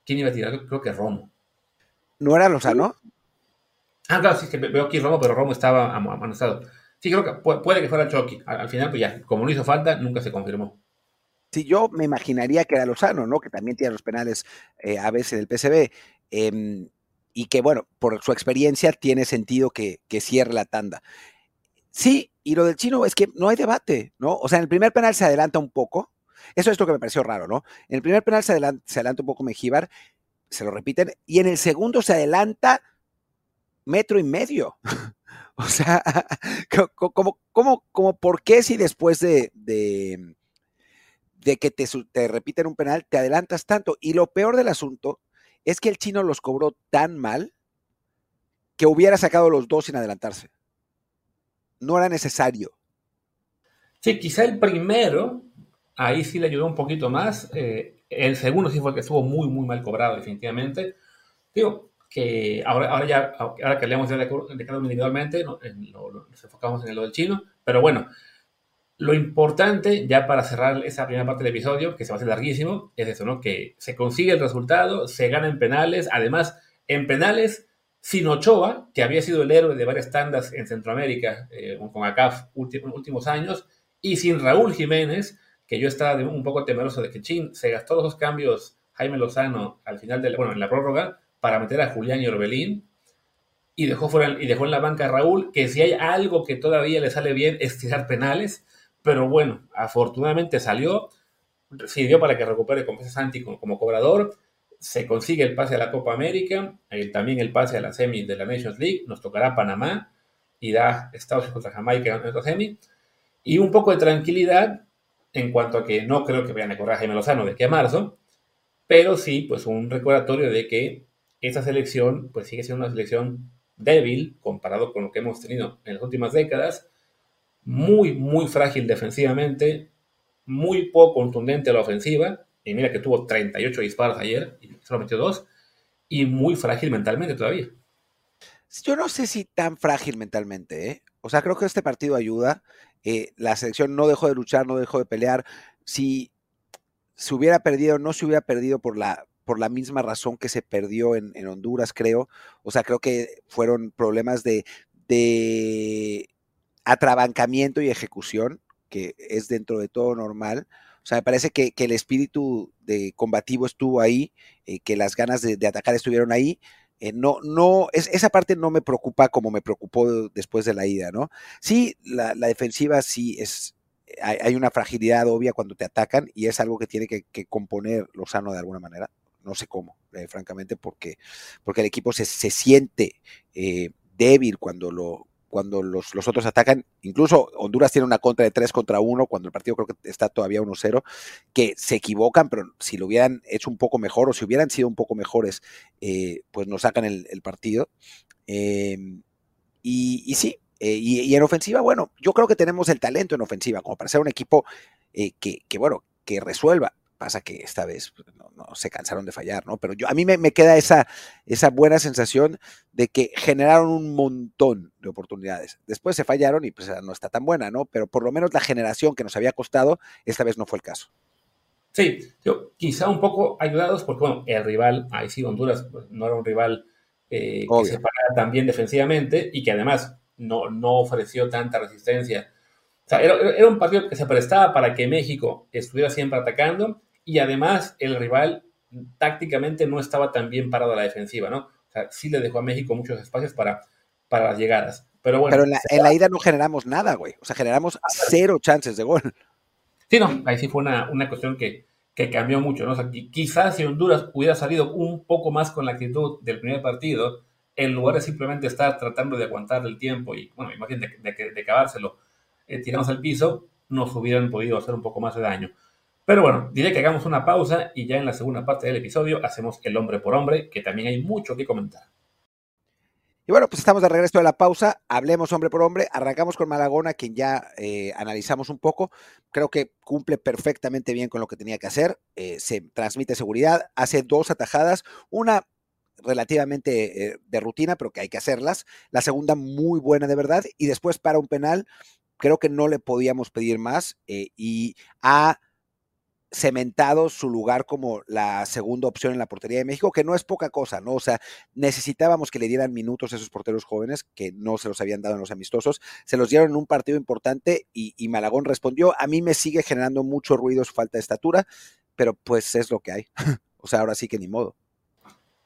¿Quién iba a tirar? Creo que Romo. ¿No era Lozano? Ah, claro, sí, que veo aquí Romo, pero Romo estaba amonestado. Sí, creo que puede, que fuera Chucky. Al, final, pues ya, como no hizo falta, nunca se confirmó. Sí, yo me imaginaría que era Lozano, ¿no? Que también tiene los penales eh, a veces del PCB. Em, y que, bueno, por su experiencia tiene sentido que, cierre la tanda. Sí, y lo del chino es que no hay debate, ¿no? O sea, en el primer penal se adelanta un poco. Eso es lo que me pareció raro, ¿no? En el primer penal se adelanta, un poco Mejíbar, se lo repiten, y en el segundo se adelanta metro y medio. o sea, como, ¿por qué si después de, de, que te, te, repiten un penal te adelantas tanto? Y lo peor del asunto es que el chino los cobró tan mal que hubiera sacado los dos sin adelantarse. No era necesario. Sí, quizá el primero, ahí sí le ayudó un poquito más. Eh, el segundo sí fue el que estuvo muy, muy mal cobrado, definitivamente. Digo, que ahora, ahora ya, ahora que leemos de, de cada uno individualmente, nos enfocamos en lo del chino, pero bueno, lo importante, ya para cerrar esa primera parte del episodio, que se va a hacer larguísimo, es eso, ¿no? Que se consigue el resultado, se gana en penales, además, en penales, sin Ochoa, que había sido el héroe de varias tandas en Centroamérica, eh, con ACAF últimos, últimos años, y sin Raúl Jiménez, que yo estaba un poco temeroso de que Chin se gastó los cambios Jaime Lozano al final de bueno, en la prórroga, para meter a Julián y Orbelín y dejó, fuera, y dejó en la banca a Raúl, que si hay algo que todavía le sale bien es tirar penales, pero bueno, afortunadamente salió, sirvió para que recupere con Santi como, como, cobrador, se consigue el pase a la Copa América, también el pase a la semi de la Nations League, nos tocará Panamá y Estados Unidos contra Jamaica en nuestra semi, y un poco de tranquilidad en cuanto a que no creo que vayan a correr a Jaime Lozano de aquí a marzo, pero sí, pues un recordatorio de que esta selección pues sigue siendo una selección débil comparado con lo que hemos tenido en las últimas décadas, muy, muy frágil defensivamente, muy poco contundente a la ofensiva, y mira que tuvo 38 disparos ayer y solo metió dos, y muy frágil mentalmente todavía. Yo no sé si tan frágil mentalmente, ¿eh? O sea, creo que este partido ayuda. Eh, la selección no dejó de luchar, no dejó de pelear. Si se hubiera perdido, no se hubiera perdido por la, por la misma razón que se perdió en, Honduras, creo. O sea, creo que fueron problemas de, de atrabancamiento y ejecución, que es dentro de todo normal. O sea, me parece que, el espíritu de combativo estuvo ahí, eh, que las ganas de, atacar estuvieron ahí. Eh, no, no, es, esa parte no me preocupa como me preocupó después de la ida, ¿no? Sí, la, defensiva sí es, hay, una fragilidad obvia cuando te atacan y es algo que tiene que, que componer Lozano de alguna manera no sé cómo, eh, francamente, porque, porque el equipo se, siente eh, débil cuando lo cuando los, otros atacan, incluso Honduras tiene una contra de 3 contra 1, cuando el partido creo que está todavía 1-0, que se equivocan, pero si lo hubieran hecho un poco mejor o si hubieran sido un poco mejores, eh, pues nos sacan el, partido. Em, y, sí, y, y, en ofensiva, bueno, yo creo que tenemos el talento en ofensiva, como para ser un equipo que, que, bueno, que resuelva. Pasa que esta vez pues, no, se cansaron de fallar, ¿no? Pero yo, a mí me, queda esa, esa buena sensación de que generaron un montón de oportunidades. Después se fallaron y pues no está tan buena, ¿no? Pero por lo menos la generación que nos había costado, esta vez no fue el caso. Sí, yo, quizá un poco ayudados porque, bueno, el rival, ahí sí, Honduras pues, no era un rival eh, que se parara tan bien defensivamente y que además no, no ofreció tanta resistencia. O sea, era, era, un partido que se prestaba para que México estuviera siempre atacando y además el rival tácticamente no estaba tan bien parado a la defensiva, ¿no? O sea, sí le dejó a México muchos espacios para, para las llegadas. Pero bueno. Pero en la, ida no generamos nada, güey. O sea, generamos cero chances de gol. Sí, no, ahí sí fue una, cuestión que, cambió mucho, ¿no? O sea, quizás si Honduras hubiera salido un poco más con la actitud del primer partido, en lugar de simplemente estar tratando de aguantar el tiempo y, bueno, imagínate de, de, de, acabárselo, eh, tiramos al piso, nos hubieran podido hacer un poco más de daño. Pero bueno, diré que hagamos una pausa y ya en la segunda parte del episodio hacemos el hombre por hombre, que también hay mucho que comentar. Y bueno, pues estamos de regreso de la pausa. Hablemos hombre por hombre. Arrancamos con Malagona, quien ya eh, analizamos un poco. Creo que cumple perfectamente bien con lo que tenía que hacer. Eh, se transmite seguridad, hace dos atajadas. Una relativamente eh, de rutina, pero que hay que hacerlas. La segunda muy buena de verdad. Y después para un penal, creo que no le podíamos pedir más. y ha cementado su lugar como la segunda opción en la portería de México, que no es poca cosa, ¿no? O sea, necesitábamos que le dieran minutos a esos porteros jóvenes que no se los habían dado en los amistosos, se los dieron en un partido importante y, Malagón respondió. A mí me sigue generando mucho ruido su falta de estatura, pero pues es lo que hay. o sea, ahora sí que ni modo.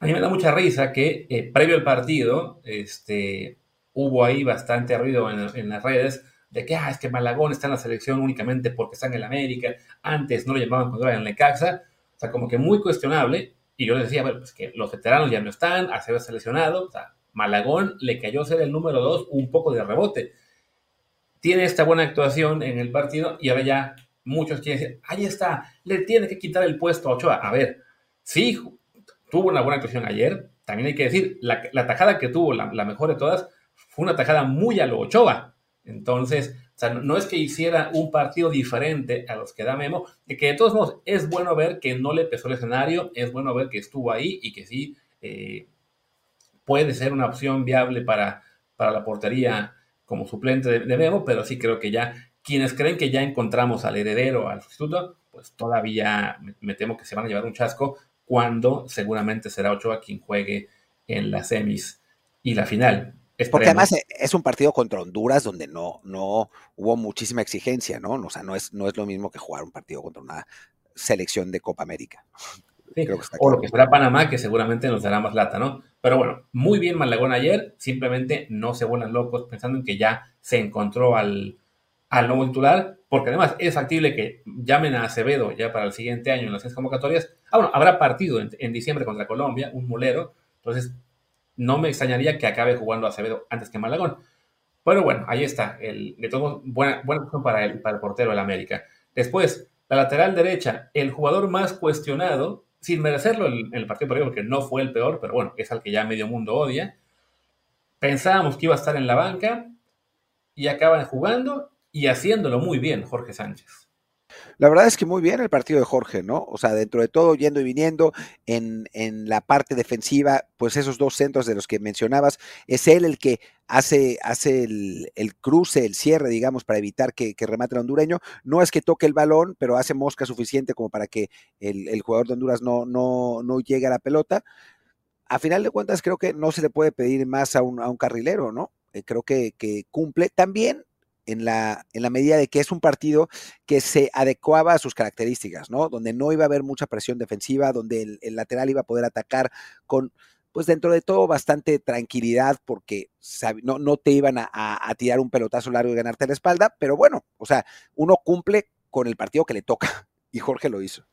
A mí me da mucha risa que eh, previo al partido, este, hubo ahí bastante ruido en las redes de que, ah, es que Malagón está en la selección únicamente porque está en el América, antes no lo llamaban cuando era en Necaxa, o sea, como que muy cuestionable, y yo les decía, bueno, pues que los veteranos ya no están, a ser seleccionado, o sea, Malagón le cayó ser el número dos un poco de rebote. Tiene esta buena actuación en el partido y ahora ya muchos quieren decir, ahí está, le tiene que quitar el puesto a Ochoa. A ver, sí, tuvo una buena actuación ayer, también hay que decir, la, la tajada que tuvo, la, la mejor de todas, fue una tajada muy a lo Ochoa. Entonces, o sea, no es que hiciera un partido diferente a los que da Memo, que de todos modos es bueno ver que no le pesó el escenario, es bueno ver que estuvo ahí y que sí eh, puede ser una opción viable para, para la portería como suplente de, Memo, pero sí creo que ya quienes creen que ya encontramos al heredero, al sustituto, pues todavía me, temo que se van a llevar un chasco cuando seguramente será Ochoa quien juegue en las semis y la final. Porque además eh, es un partido contra Honduras donde no, no hubo muchísima exigencia, ¿no? O sea, no es, no es lo mismo que jugar un partido contra una selección de Copa América. o lo que será Panamá, que seguramente nos dará más lata, ¿no? Pero bueno, muy bien Malagón ayer, simplemente no se vuelan locos pensando en que ya se encontró al, al nuevo titular, porque además es factible que llamen a Acevedo ya para el siguiente año en las seis convocatorias. Ah, bueno, habrá partido en, en diciembre contra Colombia, un molero, entonces no me extrañaría que acabe jugando Acevedo antes que Malagón. Pero bueno, ahí está. El, de todo, buena, buena opción para el, para el portero del América. Después, la lateral derecha, el jugador más cuestionado, sin merecerlo en el, partido por porque no fue el peor, pero bueno, es al que ya medio mundo odia. Pensábamos que iba a estar en la banca y acaban jugando y haciéndolo muy bien Jorge Sánchez. La verdad es que muy bien el partido de Jorge, ¿no? O sea, dentro de todo, yendo y viniendo en, la parte defensiva, pues esos dos centros de los que mencionabas, es él el que hace, hace el, cruce, el cierre, digamos, para evitar que, remate el hondureño. No es que toque el balón, pero hace mosca suficiente como para que el, jugador de Honduras no, no, no llegue a la pelota. A final de cuentas, creo que no se le puede pedir más a un, a un carrilero, ¿no? Eh, creo que, que, cumple. También en la, en la medida de que es un partido que se adecuaba a sus características, ¿no? Donde no iba a haber mucha presión defensiva, donde el, lateral iba a poder atacar con, pues dentro de todo, bastante tranquilidad, porque no, no te iban a, tirar un pelotazo largo y ganarte la espalda, pero bueno, o sea, uno cumple con el partido que le toca, y Jorge lo hizo.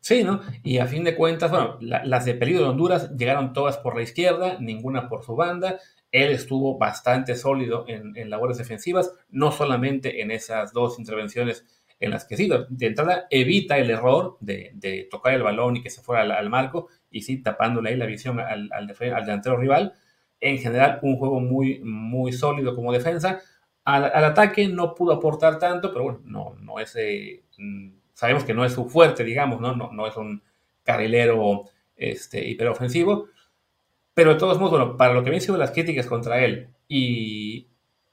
Sí, ¿no? Y a fin de cuentas, bueno, las de peligro de Honduras llegaron todas por la izquierda, ninguna por su banda, él estuvo bastante sólido en, labores defensivas, no solamente en esas dos intervenciones en las que sí, de entrada evita el error de, tocar el balón y que se fuera al, marco, y sí, tapándole ahí la visión al, al, delantero rival. En general, un juego muy, muy sólido como defensa. Al, ataque no pudo aportar tanto, pero bueno, no, no es, eh, mm, sabemos que no es su fuerte, digamos, ¿no? No, no es un carrilero este, hiperofensivo. Pero de todos modos, bueno, para lo que han sido las críticas contra él y,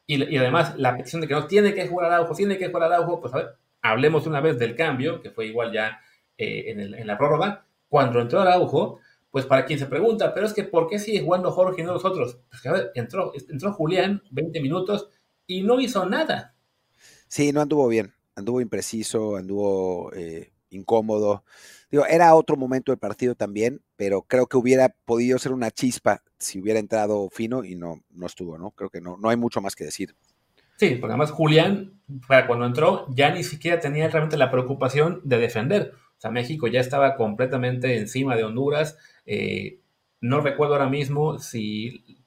y, además la petición de que no tiene que jugar Araujo, tiene que jugar Araujo, pues a ver, hablemos una vez del cambio, que fue igual ya eh, en, el, en, la prórroga. Cuando entró Araujo, pues para quien se pregunta, pero es que ¿por qué sigue jugando Jorge y no los otros? Pues a ver, entró, entró Julián 20 minutos y no hizo nada. Sí, no anduvo bien, anduvo impreciso, anduvo eh, incómodo. Digo, era otro momento del partido también, pero creo que hubiera podido ser una chispa si hubiera entrado fino y no, no estuvo, ¿no? Creo que no, no hay mucho más que decir. Sí, porque además Julián, para cuando entró, ya ni siquiera tenía realmente la preocupación de defender. O sea, México ya estaba completamente encima de Honduras. Eh, no recuerdo ahora mismo si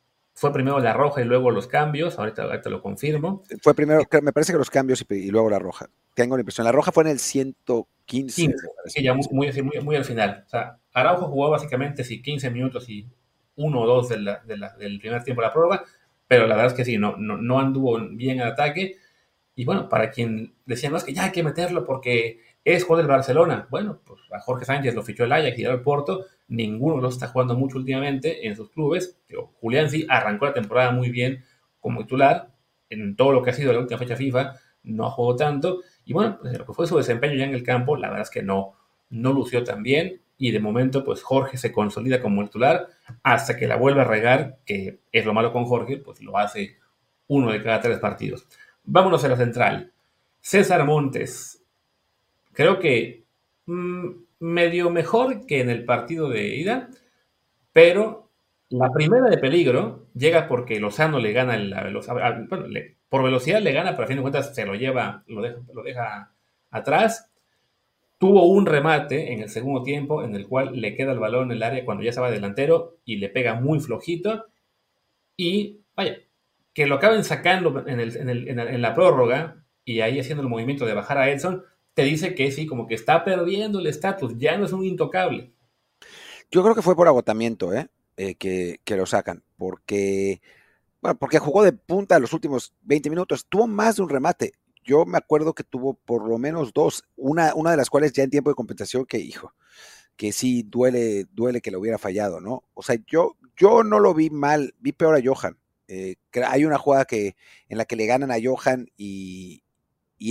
fue primero la roja y luego los cambios, ahorita, ahorita lo confirmo. Fue primero, me parece que los cambios y, luego la roja. Tengo la impresión. La roja fue en el 115. sí, ya muy, muy, muy, al final. O sea, Araujo jugó básicamente sí, 15 minutos y uno o dos de del primer tiempo de la prueba, pero la verdad es que sí, no, no, no anduvo bien el ataque. Y bueno, para quien decía, no es que ya hay que meterlo porque es jugador del Barcelona. Bueno, pues a Jorge Sánchez lo fichó el Ajax y el Porto. Ninguno de los está jugando mucho últimamente en sus clubes. Julián sí arrancó la temporada muy bien como titular en todo lo que ha sido la última fecha FIFA. No jugó tanto. Y bueno, pues lo que fue su desempeño ya en el campo, la verdad es que no, no lució tan bien. Y de momento, pues Jorge se consolida como titular hasta que la vuelve a regar, que es lo malo con Jorge, pues lo hace uno de cada tres partidos. Vámonos a la central. César Montes. Creo que mm, medio mejor que en el partido de ida, pero la primera de peligro llega porque Lozano le gana la velocidad. Por velocidad le gana, pero a fin de cuentas se lo lleva, lo deja, lo deja atrás. Tuvo un remate en el segundo tiempo en el cual le queda el balón en el área cuando ya estaba delantero y le pega muy flojito. Y vaya, que lo acaben sacando en, la prórroga y ahí haciendo el movimiento de bajar a Edson, te dice que sí, como que está perdiendo el estatus, ya no es un intocable. Yo creo que fue por agotamiento, ¿eh? eh que, lo sacan, porque, bueno, porque jugó de punta los últimos 20 minutos, tuvo más de un remate. Yo me acuerdo que tuvo por lo menos dos, una, una de las cuales ya en tiempo de compensación que, hijo, que sí duele, duele que lo hubiera fallado, ¿no? O sea, yo, yo no lo vi mal, vi peor a Johan. Eh, hay una jugada que, en la que le ganan a Johan y,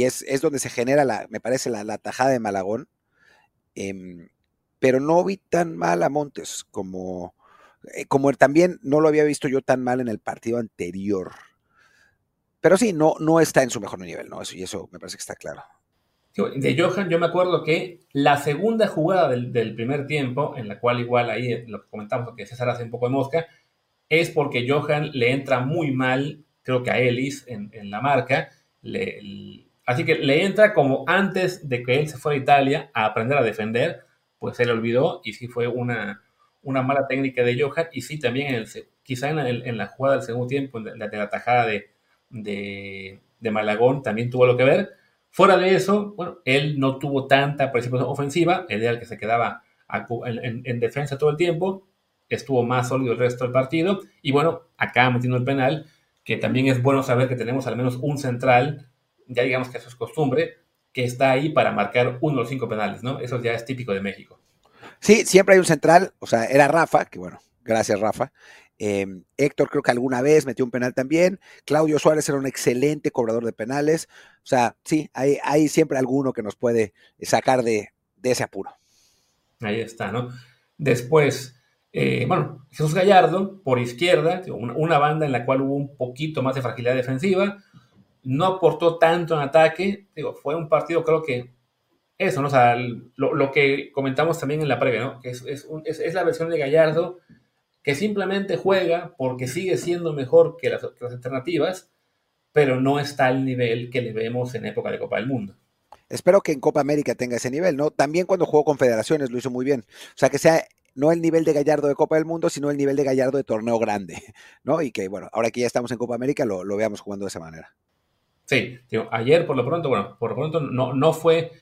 es, donde se genera, la, me parece, la, tajada de Malagón. Em, pero no vi tan mal a Montes como, eh, como también no lo había visto yo tan mal en el partido anterior. Pero sí, no, no está en su mejor nivel, ¿no? Eso, y eso me parece que está claro. De Johan, yo me acuerdo que la segunda jugada del, primer tiempo, en la cual igual ahí lo que comentamos, que César hace un poco de mosca, es porque Johan le entra muy mal, creo que a Ellis en, la marca. Así que le entra como antes de que él se fuera a Italia a aprender a defender, pues se le olvidó y sí fue una, una mala técnica de Johan. Y sí, también en el, quizá en, la jugada del segundo tiempo, en la, de la tajada de, de, Malagón, también tuvo lo que ver. Fuera de eso, bueno, él no tuvo tanta participación ofensiva, él era el que se quedaba en defensa todo el tiempo estuvo más sólido el resto del partido. Y bueno, acá metiendo el penal, que también es bueno saber que tenemos al menos un central, ya digamos que eso es costumbre, que está ahí para marcar uno de los cinco penales, ¿no? Eso ya es típico de México. Sí, siempre hay un central, o sea, era Rafa, que bueno, gracias Rafa. Em, Héctor creo que alguna vez metió un penal también. Claudio Suárez era un excelente cobrador de penales. O sea, sí, hay, hay siempre alguno que nos puede sacar de, de ese apuro. Ahí está, ¿no? Después, eh, bueno, Jesús Gallardo por izquierda, una, banda en la cual hubo un poquito más de fragilidad defensiva, no aportó tanto en ataque, digo, fue un partido creo que eso, ¿no? O sea, lo, que comentamos también en la previa, ¿no? Que es, es, la versión de Gallardo que simplemente juega porque sigue siendo mejor que las, que las alternativas, pero no está al nivel que le vemos en época de Copa del Mundo. Espero que en Copa América tenga ese nivel, ¿no? También cuando jugó con Federaciones lo hizo muy bien. O sea, que sea no el nivel de Gallardo de Copa del Mundo, sino el nivel de Gallardo de torneo grande, ¿no? Y que, bueno, ahora que ya estamos en Copa América, lo, veamos jugando de esa manera. Sí, ayer por lo pronto, bueno, por lo pronto no, no fue,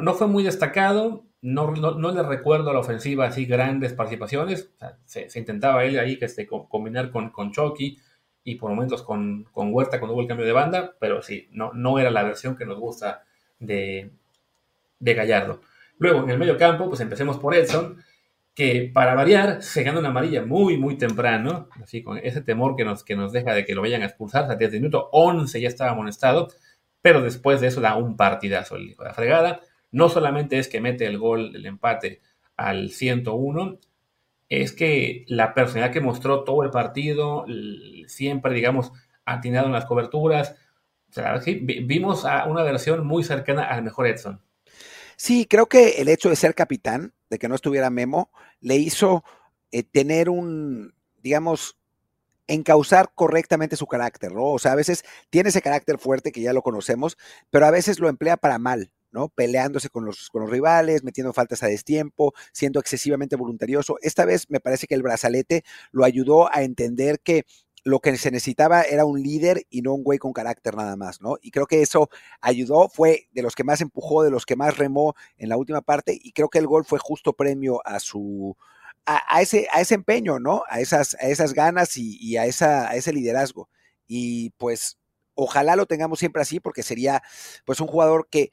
no, fue muy destacado, no, no, le recuerdo a la ofensiva así grandes participaciones, se, intentaba él ahí que este, combinar con, con Chucky y por momentos con, con, Huerta cuando hubo el cambio de banda, pero sí, no, no era la versión que nos gusta de, de Gallardo. Luego, en el medio campo, pues empecemos por Edson, que para variar se gana una amarilla muy, muy temprano, así con ese temor que nos, que nos deja de que lo vayan a expulsar, a 10 minuto 11 ya estaba amonestado, pero después de eso da un partidazo el hijo de la fregada. No solamente es que mete el gol del empate al 101, es que la personalidad que mostró todo el partido, siempre, digamos, atinado en las coberturas, vimos a una versión muy cercana al mejor Edson. Sí, creo que el hecho de ser capitán, de que no estuviera Memo, le hizo eh, tener un, digamos, encauzar correctamente su carácter, ¿no? O sea, a veces tiene ese carácter fuerte que ya lo conocemos, pero a veces lo emplea para mal, ¿no? Peleándose con los, con los rivales, metiendo faltas a destiempo, siendo excesivamente voluntarioso. Esta vez me parece que el brazalete lo ayudó a entender que lo que se necesitaba era un líder y no un güey con carácter nada más, ¿no? Y creo que eso ayudó, fue de los que más empujó, de los que más remó en la última parte, y creo que el gol fue justo premio a su, a, ese, a ese empeño, ¿no? A esas, a esas ganas y, a, esa, ese liderazgo. Y pues ojalá lo tengamos siempre así, porque sería pues un jugador que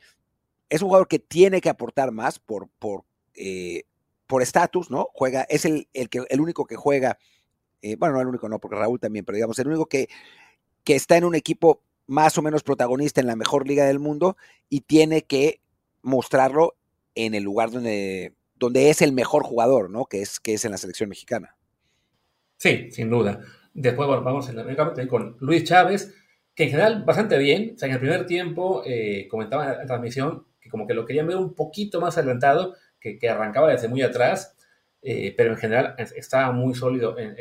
es un jugador que tiene que aportar más por, por, eh, por estatus, ¿no? Juega, es el, el, que, el único que juega eh, bueno, no el único no, porque Raúl también, pero digamos, el único que, que está en un equipo más o menos protagonista en la mejor liga del mundo y tiene que mostrarlo en el lugar donde, donde es el mejor jugador, ¿no? Que es, que es en la selección mexicana. Sí, sin duda. Después, bueno, vamos en la con Luis Chávez, que en general bastante bien. O sea, en el primer tiempo eh, comentaba en la transmisión que como que lo querían ver un poquito más adelantado, que, que arrancaba desde muy atrás. Eh, pero en general estaba muy sólido en,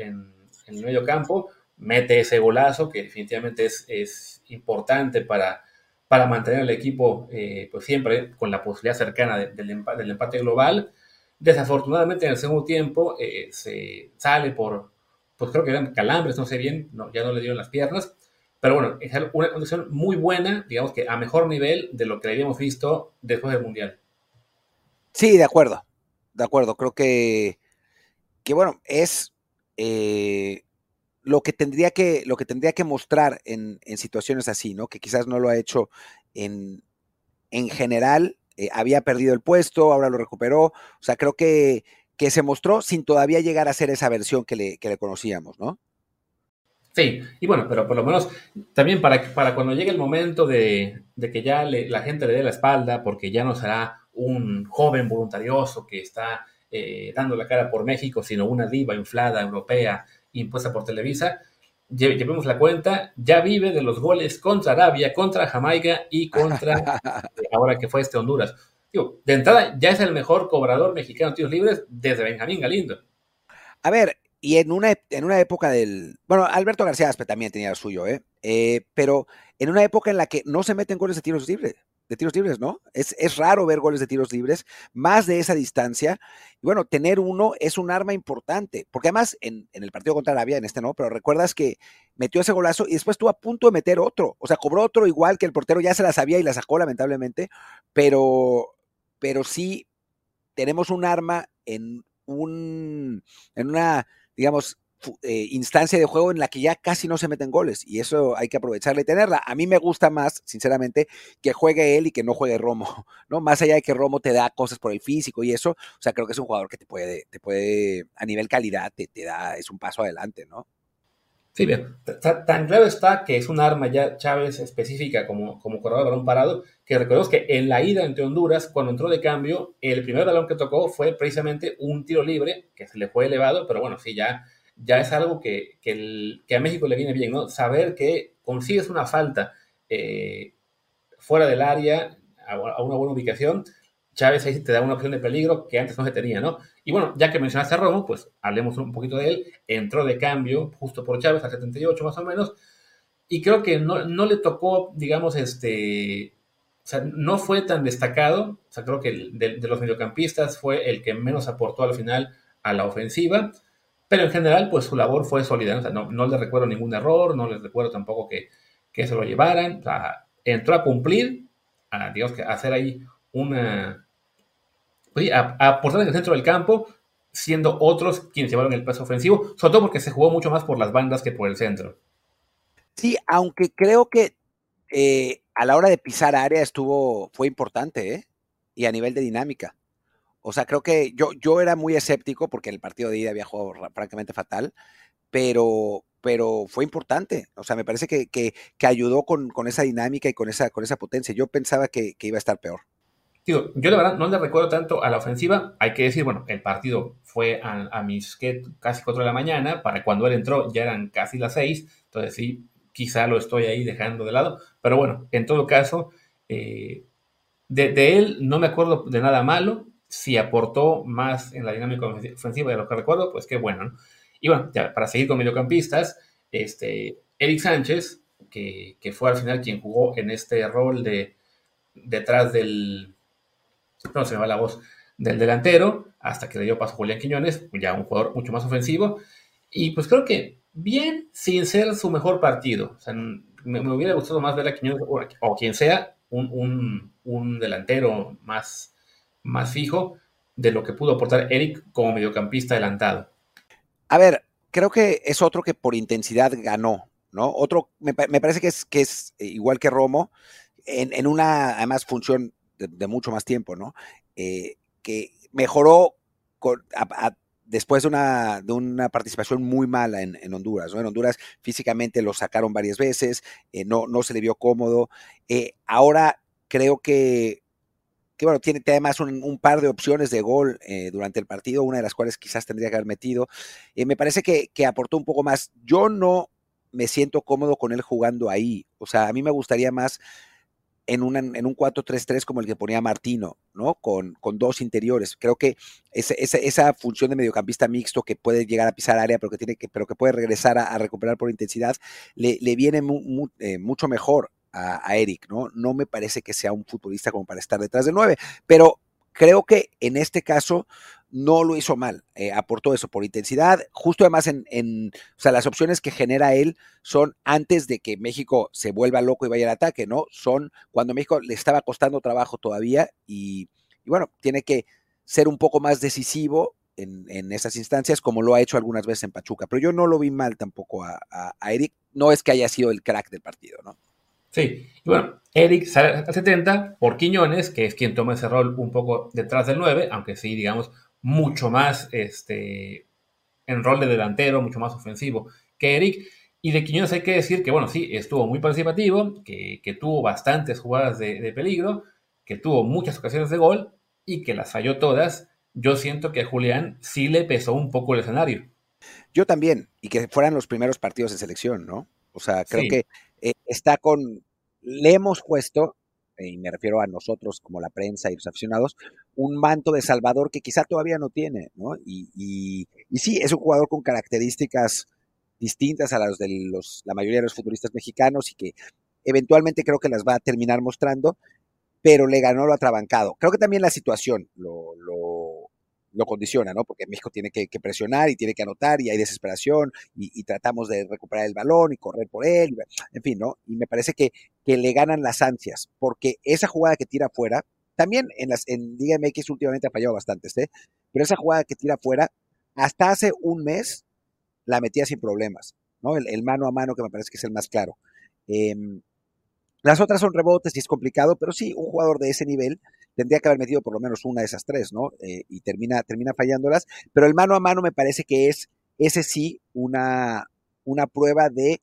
el medio campo, mete ese golazo que definitivamente es, es importante para, para mantener el equipo eh, pues siempre con la posibilidad cercana del, empate, del, empate, global. Desafortunadamente en el segundo tiempo eh, se sale por, pues creo que eran calambres, no sé bien, no, ya no le dieron las piernas, pero bueno, es una condición muy buena, digamos que a mejor nivel de lo que habíamos visto después del Mundial. Sí, de acuerdo, de acuerdo. Creo que, que bueno, es eh, lo, que tendría que, lo que tendría que mostrar en, situaciones así, ¿no? Que quizás no lo ha hecho en, en general. Eh, había perdido el puesto, ahora lo recuperó. O sea, creo que, que se mostró sin todavía llegar a ser esa versión que le, que le conocíamos, ¿no? Sí, y bueno, pero por lo menos también para, para cuando llegue el momento de, de que ya la gente le dé la espalda, porque ya no será un joven voluntarioso que está eh, dando la cara por México, sino una diva inflada europea impuesta por Televisa. llevemos la cuenta, ya vive de los goles contra Arabia, contra Jamaica y contra, ahora que fue este Honduras. de entrada, ya es el mejor cobrador mexicano de tiros libres desde Benjamín Galindo. A ver, y en una, en una época del. Bueno, Alberto García Aspe también tenía el suyo, ¿eh? ¿eh? Pero en una época en la que no se meten goles de tiros libres de tiros libres, ¿no? Es, es, raro ver goles de tiros libres, más de esa distancia. Y bueno, tener uno es un arma importante, porque además en, en, el partido contra Arabia, en este no, pero recuerdas que metió ese golazo y después estuvo a punto de meter otro, o sea, cobró otro igual que el portero ya se la sabía y la sacó lamentablemente, pero, pero sí tenemos un arma en un, en una, digamos, eh, instancia de juego en la que ya casi no se meten goles y eso hay que aprovecharla y tenerla. A mí me gusta más, sinceramente, que juegue él y que no juegue Romo, ¿no? Más allá de que Romo te da cosas por el físico y eso, o sea, creo que es un jugador que te puede, te puede, a nivel calidad, te, te da, es un paso adelante, ¿no? Sí, bien. Tan claro está que es un arma ya Chávez específica como, como corredor de balón parado, que recordemos que en la ida entre Honduras, cuando entró de cambio, el primer balón que tocó fue precisamente un tiro libre, que se le fue elevado, pero bueno, sí, ya ya es algo que, a México le viene bien, ¿no? Saber que consigues una falta eh, fuera del área, a, una buena ubicación, Chávez ahí te da una opción de peligro que antes no se tenía, ¿no? Y bueno, ya que mencionaste a Romo, pues hablemos un poquito de él. Entró de cambio justo por Chávez al 78 más o menos, y creo que no, le tocó, digamos, este... O sea, no fue tan destacado, o sea, creo que de, de los mediocampistas fue el que menos aportó al final a la ofensiva, pero en general, pues su labor fue sólida. no, no le recuerdo ningún error, no les recuerdo tampoco que, que se lo llevaran. O sea, entró a cumplir, a, digamos que hacer ahí una. Pues, a, aportar en el centro del campo, siendo otros quienes llevaron el peso ofensivo, sobre todo porque se jugó mucho más por las bandas que por el centro. Sí, aunque creo que eh, a la hora de pisar área estuvo, fue importante, ¿eh? Y a nivel de dinámica. O sea, creo que yo, yo era muy escéptico porque el partido de ida había jugado francamente fatal, pero, pero fue importante. O sea, me parece que, que, ayudó con, con, esa dinámica y con esa, con esa potencia. Yo pensaba que, iba a estar peor. Digo, yo la verdad no le recuerdo tanto a la ofensiva. Hay que decir, bueno, el partido fue a, mis casi 4 de la mañana. Para cuando él entró ya eran casi las 6. Entonces sí, quizá lo estoy ahí dejando de lado. Pero bueno, en todo caso, eh, de, de, él no me acuerdo de nada malo si aportó más en la dinámica ofensiva de lo que recuerdo, pues qué bueno. ¿no? Y bueno, ya, para seguir con mediocampistas, este, Eric Sánchez, que, que, fue al final quien jugó en este rol de, detrás del, no se me va la voz, del delantero, hasta que le dio paso Julián Quiñones, ya un jugador mucho más ofensivo. Y pues creo que bien sin ser su mejor partido. O sea, me, hubiera gustado más ver a Quiñones o, quien sea, un, delantero más, más fijo de lo que pudo aportar Eric como mediocampista adelantado. A ver, creo que es otro que por intensidad ganó, ¿no? Otro, me, parece que es, que es igual que Romo, en, una, además, función de, mucho más tiempo, ¿no? Eh, que mejoró después de una, de una, participación muy mala en, Honduras. ¿no? En Honduras físicamente lo sacaron varias veces, eh, no, no se le vio cómodo. Eh, ahora creo que, bueno, tiene, además un, par de opciones de gol eh, durante el partido, una de las cuales quizás tendría que haber metido. me parece que, aportó un poco más. Yo no me siento cómodo con él jugando ahí. O sea, a mí me gustaría más en, en un 4-3-3 como el que ponía Martino, ¿no? Con, con dos interiores. Creo que esa, esa, función de mediocampista mixto que puede llegar a pisar área, pero que, tiene que, pero que puede regresar a, recuperar por intensidad, le, le viene eh, mucho mejor a, Eric, ¿no? No me parece que sea un futbolista como para estar detrás de nueve, pero creo que en este caso no lo hizo mal, eh, aportó eso por intensidad, justo además en, en, o sea, las opciones que genera él son antes de que México se vuelva loco y vaya al ataque, ¿no? Son cuando México le estaba costando trabajo todavía y, bueno, tiene que ser un poco más decisivo en, en, esas instancias, como lo ha hecho algunas veces en Pachuca, pero yo no lo vi mal tampoco a, a, Eric, no es que haya sido el crack del partido, ¿no? Sí, y bueno, Eric sale al 70 por Quiñones, que es quien toma ese rol un poco detrás del 9, aunque sí, digamos, mucho más este, en rol de delantero, mucho más ofensivo que Eric. Y de Quiñones hay que decir que, bueno, sí, estuvo muy participativo, que, tuvo bastantes jugadas de, peligro, que tuvo muchas ocasiones de gol y que las falló todas. Yo siento que a Julián sí le pesó un poco el escenario. Yo también, y que fueran los primeros partidos de selección, ¿no? O sea, creo que eh, está con, le hemos puesto y me refiero a nosotros como la prensa y los aficionados, un manto de Salvador que quizá todavía no tiene, ¿no? Y, y, sí, es un jugador con características distintas a las de los, la mayoría de los futuristas mexicanos y que eventualmente creo que las va a terminar mostrando, pero le ganó lo atrabancado. Creo que también la situación lo, lo condiciona, ¿no? Porque México tiene que, presionar y tiene que anotar y hay desesperación y, tratamos de recuperar el balón y correr por él, en fin, ¿no? Y me parece que, que le ganan las ansias, porque esa jugada que tira afuera, también en, las, en Liga MX últimamente ha fallado bastante, ¿eh? Pero esa jugada que tira afuera, hasta hace un mes la metía sin problemas, ¿no? El, mano a mano que me parece que es el más claro. Em, las otras son rebotes y es complicado, pero sí, un jugador de ese nivel tendría que haber metido por lo menos una de esas tres, ¿no? Eh, y termina, termina fallándolas. Pero el mano a mano me parece que es, ese sí, una, una prueba de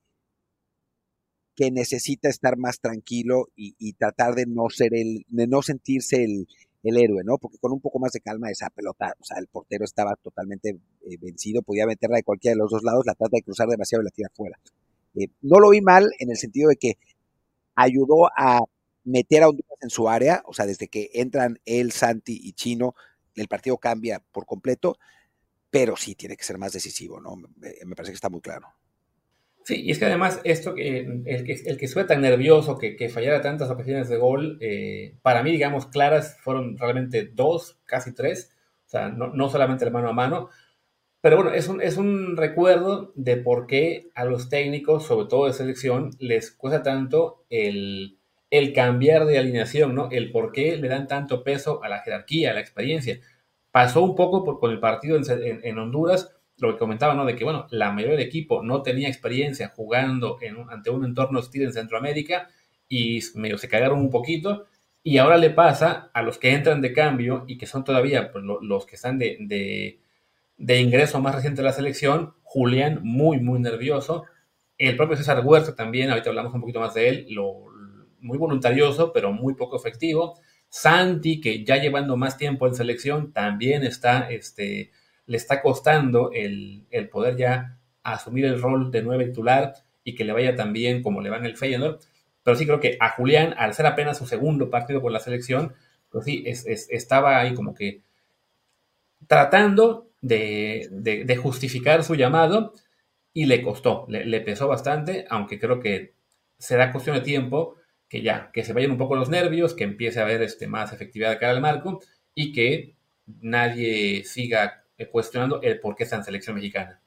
que necesita estar más tranquilo y, tratar de no ser el, de no sentirse el, héroe, ¿no? Porque con un poco más de calma esa pelota, o sea, el portero estaba totalmente eh, vencido, podía meterla de cualquiera de los dos lados, la trata de cruzar demasiado y la tira afuera. Eh, no lo vi mal en el sentido de que ayudó a meter a Honduras en su área, o sea, desde que entran él, Santi y Chino, el partido cambia por completo, pero sí tiene que ser más decisivo, ¿no? Me, parece que está muy claro. Sí, y es que además esto, el que, el que tan nervioso, que, que fallara tantas ocasiones de gol, eh, para mí, digamos, claras fueron realmente dos, casi tres, o sea, no, no solamente el mano a mano, pero bueno, es un, es un recuerdo de por qué a los técnicos, sobre todo de selección, les cuesta tanto el, el cambiar de alineación, ¿no? El por qué le dan tanto peso a la jerarquía, a la experiencia. Pasó un poco por, con el partido en, Honduras, lo que comentaba, ¿no? De que, bueno, la mayoría del equipo no tenía experiencia jugando ante un entorno hostil en Centroamérica y medio se cagaron un poquito. Y ahora le pasa a los que entran de cambio y que son todavía pues, los que están de, de, de ingreso más reciente de la selección. Julián, muy, muy nervioso. El propio César Huerta también, ahorita hablamos un poquito más de él, lo, muy voluntarioso, pero muy poco efectivo. Santi, que ya llevando más tiempo en selección, también está, este, le está costando el, poder ya asumir el rol de nueve titular y que le vaya tan bien como le va en el Feyenoord. Pero sí creo que a Julián, al ser apenas su segundo partido con la selección, pues sí, estaba ahí como que tratando de, justificar su llamado y le costó, le, le pesó bastante, aunque creo que será cuestión de tiempo que ya, que se vayan un poco los nervios, que empiece a haber este, más efectividad de cara al marco y que nadie siga cuestionando el por qué está en selección mexicana.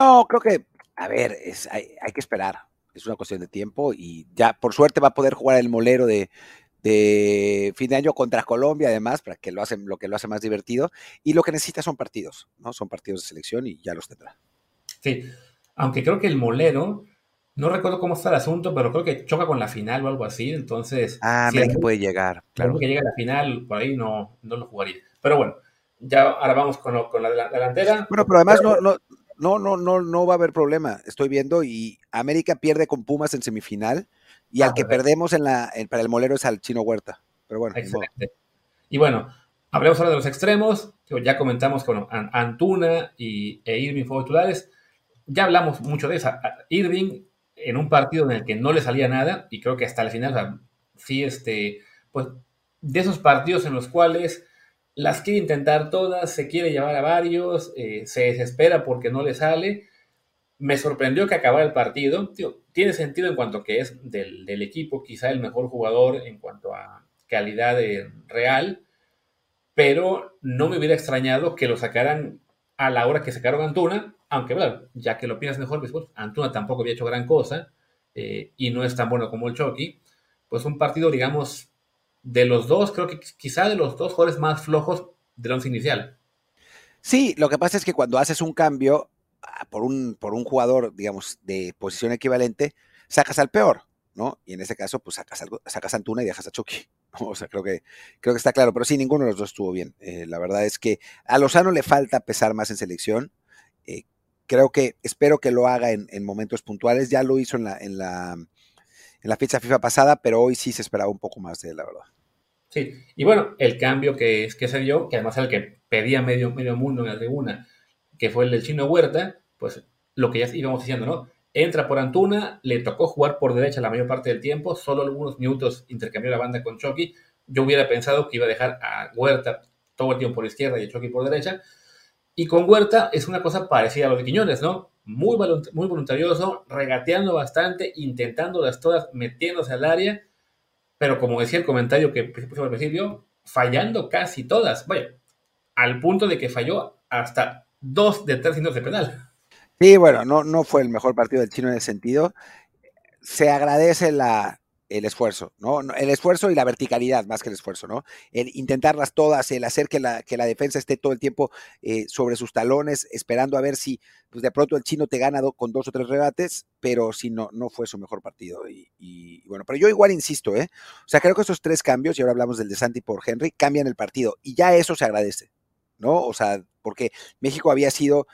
No, creo que, a ver, es, hay, que esperar. Es una cuestión de tiempo y ya, por suerte, va a poder jugar el molero de, fin de año contra Colombia, además, para que lo hacen, lo que lo hace más divertido. Y lo que necesita son partidos, ¿no? Son partidos de selección y ya los tendrá. Sí, aunque creo que el molero, no recuerdo cómo está el asunto, pero creo que choca con la final o algo así, entonces... Ah, mira que puede llegar, claro. que llega a la final, por ahí no, no lo jugaría. Pero bueno, ya ahora vamos con, la delantera. Bueno, pero además no, no, no, no, no, no va a haber problema. Estoy viendo y América pierde con Pumas en semifinal y al ah, que perdemos en la, para el molero es al Chino Huerta. Pero bueno. Excelente. Y bueno, hablemos ahora de los extremos. Ya comentamos con Antuna y, e Irving titulares. Ya hablamos mucho de esa. Irving en un partido en el que no le salía nada y creo que hasta el final, o sí, este, pues de esos partidos en los cuales las quiere intentar todas, se quiere llevar a varios, eh, se desespera porque no le sale. Me sorprendió que acabara el partido. tiene sentido en cuanto que es del, equipo, quizá el mejor jugador en cuanto a calidad real, pero no me hubiera extrañado que lo sacaran a la hora que sacaron Antuna, aunque ya que lo piensas mejor, pues, Antuna tampoco había hecho gran cosa eh, y no es tan bueno como el Chucky, pues un partido, digamos, de los dos, creo que quizá de los dos jugadores más flojos del once inicial. Sí, lo que pasa es que cuando haces un cambio ah, por un, por un jugador, digamos, de posición equivalente, sacas al peor, ¿no? Y en ese caso, pues sacas, sacas Antuna y dejas a Chucky. O sea, creo que, creo que está claro, pero sí, ninguno de los dos estuvo bien. Eh, la verdad es que a Lozano le falta pesar más en selección. Eh, creo que, espero que lo haga en, en, momentos puntuales. Ya lo hizo en la, en la, en la fecha FIFA pasada, pero hoy sí se esperaba un poco más de él, la verdad. Sí, y bueno, el cambio que, que se dio, que además es el que pedía medio, medio mundo en la tribuna, que fue el del chino Huerta, pues lo que ya íbamos diciendo, ¿no? Entra por Antuna, le tocó jugar por derecha la mayor parte del tiempo, solo algunos minutos intercambió la banda con Chucky. Yo hubiera pensado que iba a dejar a Huerta todo el tiempo por izquierda y a Chucky por derecha. Y con Huerta es una cosa parecida a lo de Quiñones, ¿no? Muy, muy voluntarioso, regateando bastante, intentándolas todas, metiéndose al área pero como decía el comentario que puso al principio, fallando casi todas. Vaya, al punto de que falló hasta dos de tres de penal. Sí, bueno, no, no fue el mejor partido del chino en ese sentido. Se agradece la, el esfuerzo, ¿no? El esfuerzo y la verticalidad más que el esfuerzo, ¿no? El intentarlas todas, el hacer que la, que la defensa esté todo el tiempo eh, sobre sus talones, esperando a ver si pues de pronto el chino te gana con dos o tres regates, pero si no, no fue su mejor partido. Y, bueno, pero yo igual insisto, ¿eh? O sea, creo que esos tres cambios, y ahora hablamos del de Santi por Henry, cambian el partido. Y ya eso se agradece, ¿no? O sea, porque México había sido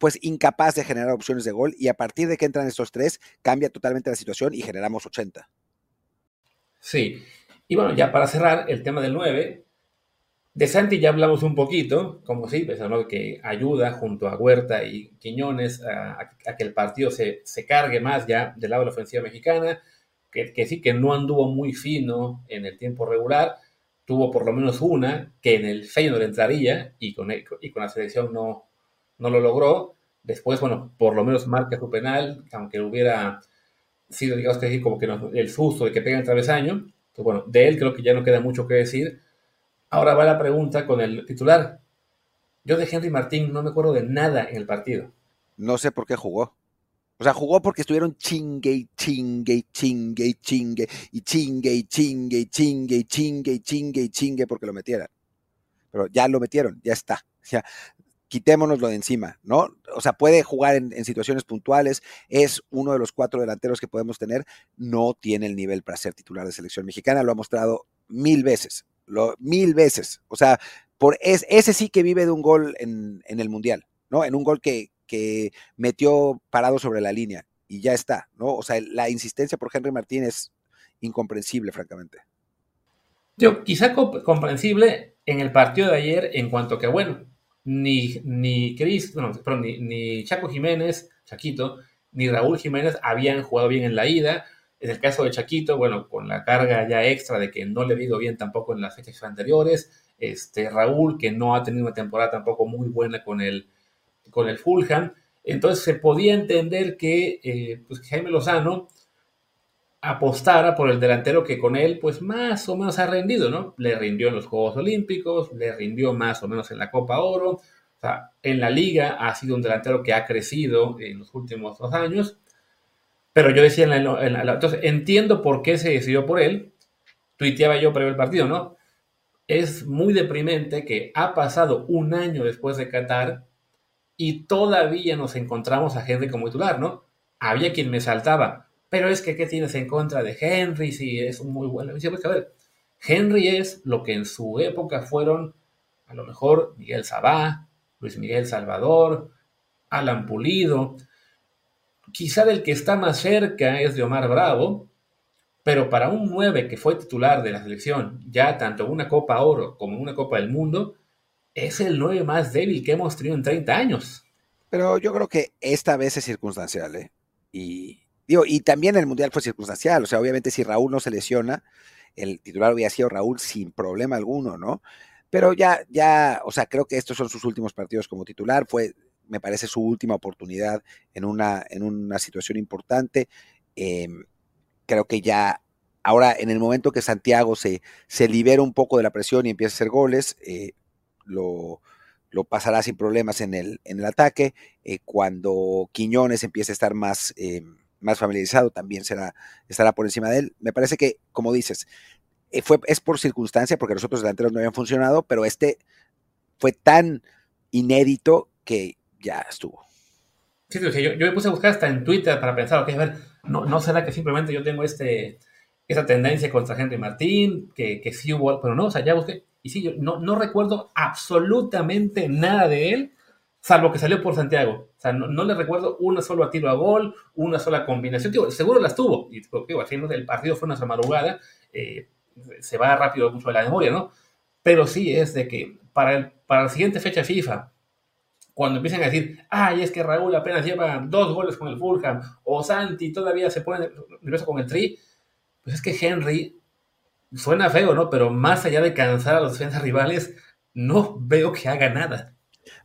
pues incapaz de generar opciones de gol y a partir de que entran estos tres cambia totalmente la situación y generamos 80. Sí, y bueno, ya para cerrar el tema del 9, de Santi ya hablamos un poquito, como sí, pensando que ayuda junto a Huerta y Quiñones a, que el partido se, cargue más ya del lado de la ofensiva mexicana, que, sí que no anduvo muy fino en el tiempo regular, tuvo por lo menos una que en el Feyenoord entraría y con, y con la selección no, no lo logró. Después, bueno, por lo menos marca su penal, aunque hubiera sido, digamos que como que el susto de que pega el travesaño. Pues bueno, de él creo que ya no queda mucho que decir. Ahora va la pregunta con el titular. Yo de Henry Martín no me acuerdo de nada en el partido. No sé por qué jugó. O sea, jugó porque estuvieron chingue, chingue, chingue, chingue, y chingue, y chingue, y chingue, y chingue, y chingue, y chingue, porque lo metieran. Pero ya lo metieron, ya está. O sea, quitémonoslo de encima, ¿no? O sea, puede jugar en, situaciones puntuales, es uno de los cuatro delanteros que podemos tener, no tiene el nivel para ser titular de selección mexicana, lo ha mostrado mil veces, mil veces. O sea, por es, ese sí que vive de un gol en, el Mundial, ¿no? En un gol que, que metió parado sobre la línea y ya está, ¿no? O sea, la insistencia por Henry Martín es incomprensible, francamente. Yo, quizá comprensible en el partido de ayer en cuanto que, bueno, ni, ni Chris, ni, Chaco Jiménez, Chaquito, ni Raúl Jiménez habían jugado bien en la ida. En el caso de Chaquito, bueno, con la carga ya extra de que no le ha ido bien tampoco en las fechas anteriores. Este, Raúl, que no ha tenido una temporada tampoco muy buena con el, con el Fulham. Entonces se podía entender que eh, pues Jaime Lozano apostara por el delantero que con él, pues más o menos ha rendido, ¿no? Le rindió en los Juegos Olímpicos, le rindió más o menos en la Copa Oro, o sea, en la liga ha sido un delantero que ha crecido en los últimos dos años, pero yo decía, en entonces entiendo por qué se decidió por él, tuiteaba yo previo el partido, ¿no? Es muy deprimente que ha pasado un año después de Qatar y todavía nos encontramos a Henry como titular, ¿no? Había quien me saltaba, pero es que, ¿qué tienes en contra de Henry? Si es muy bueno. Y pues, a ver, Henry es lo que en su época fueron, a lo mejor, Miguel Sabá, Luis Miguel Salvador, Alan Pulido. Quizá del que está más cerca es de Omar Bravo, pero para un 9 que fue titular de la selección, ya tanto una Copa Oro como una Copa del Mundo, es el 9 más débil que hemos tenido en 30 años. Pero yo creo que esta vez es circunstancial, ¿eh? Y, y también el Mundial fue circunstancial, o sea, obviamente si Raúl no se lesiona, el titular hubiera sido Raúl sin problema alguno, ¿no? Pero ya, ya, o sea, creo que estos son sus últimos partidos como titular, fue, me parece, su última oportunidad en una, en una situación importante. Em, creo que ya, ahora en el momento que Santiago se, se libera un poco de la presión y empieza a hacer goles, eh, lo, lo pasará sin problemas en el, en el ataque. Eh, cuando Quiñones empiece a estar más, em, más familiarizado, también será, estará por encima de él. Me parece que, como dices, eh, fue, es por circunstancia, porque los otros delanteros no habían funcionado, pero este fue tan inédito que ya estuvo. Sí, yo, yo, me puse a buscar hasta en Twitter para pensar, ok, a ver, no, no será que simplemente yo tengo este, esa tendencia contra Henry Martín, que, que sí hubo, pero no, o sea, ya busqué, y sí, yo no, no recuerdo absolutamente nada de él, salvo que salió por Santiago. O sea, no, le recuerdo una sola tiro a gol, una sola combinación. seguro las tuvo. Y digo, el partido fue una madrugada, eh, se va rápido mucho de la memoria, ¿no? Pero sí es de que para, el, para la siguiente fecha FIFA, cuando empiezan a decir, ay, es que Raúl apenas lleva dos goles con el Fulham, o Santi todavía se pone nervioso con el Tri, pues es que Henry suena feo, ¿no? Pero más allá de cansar a los defensas rivales, no veo que haga nada.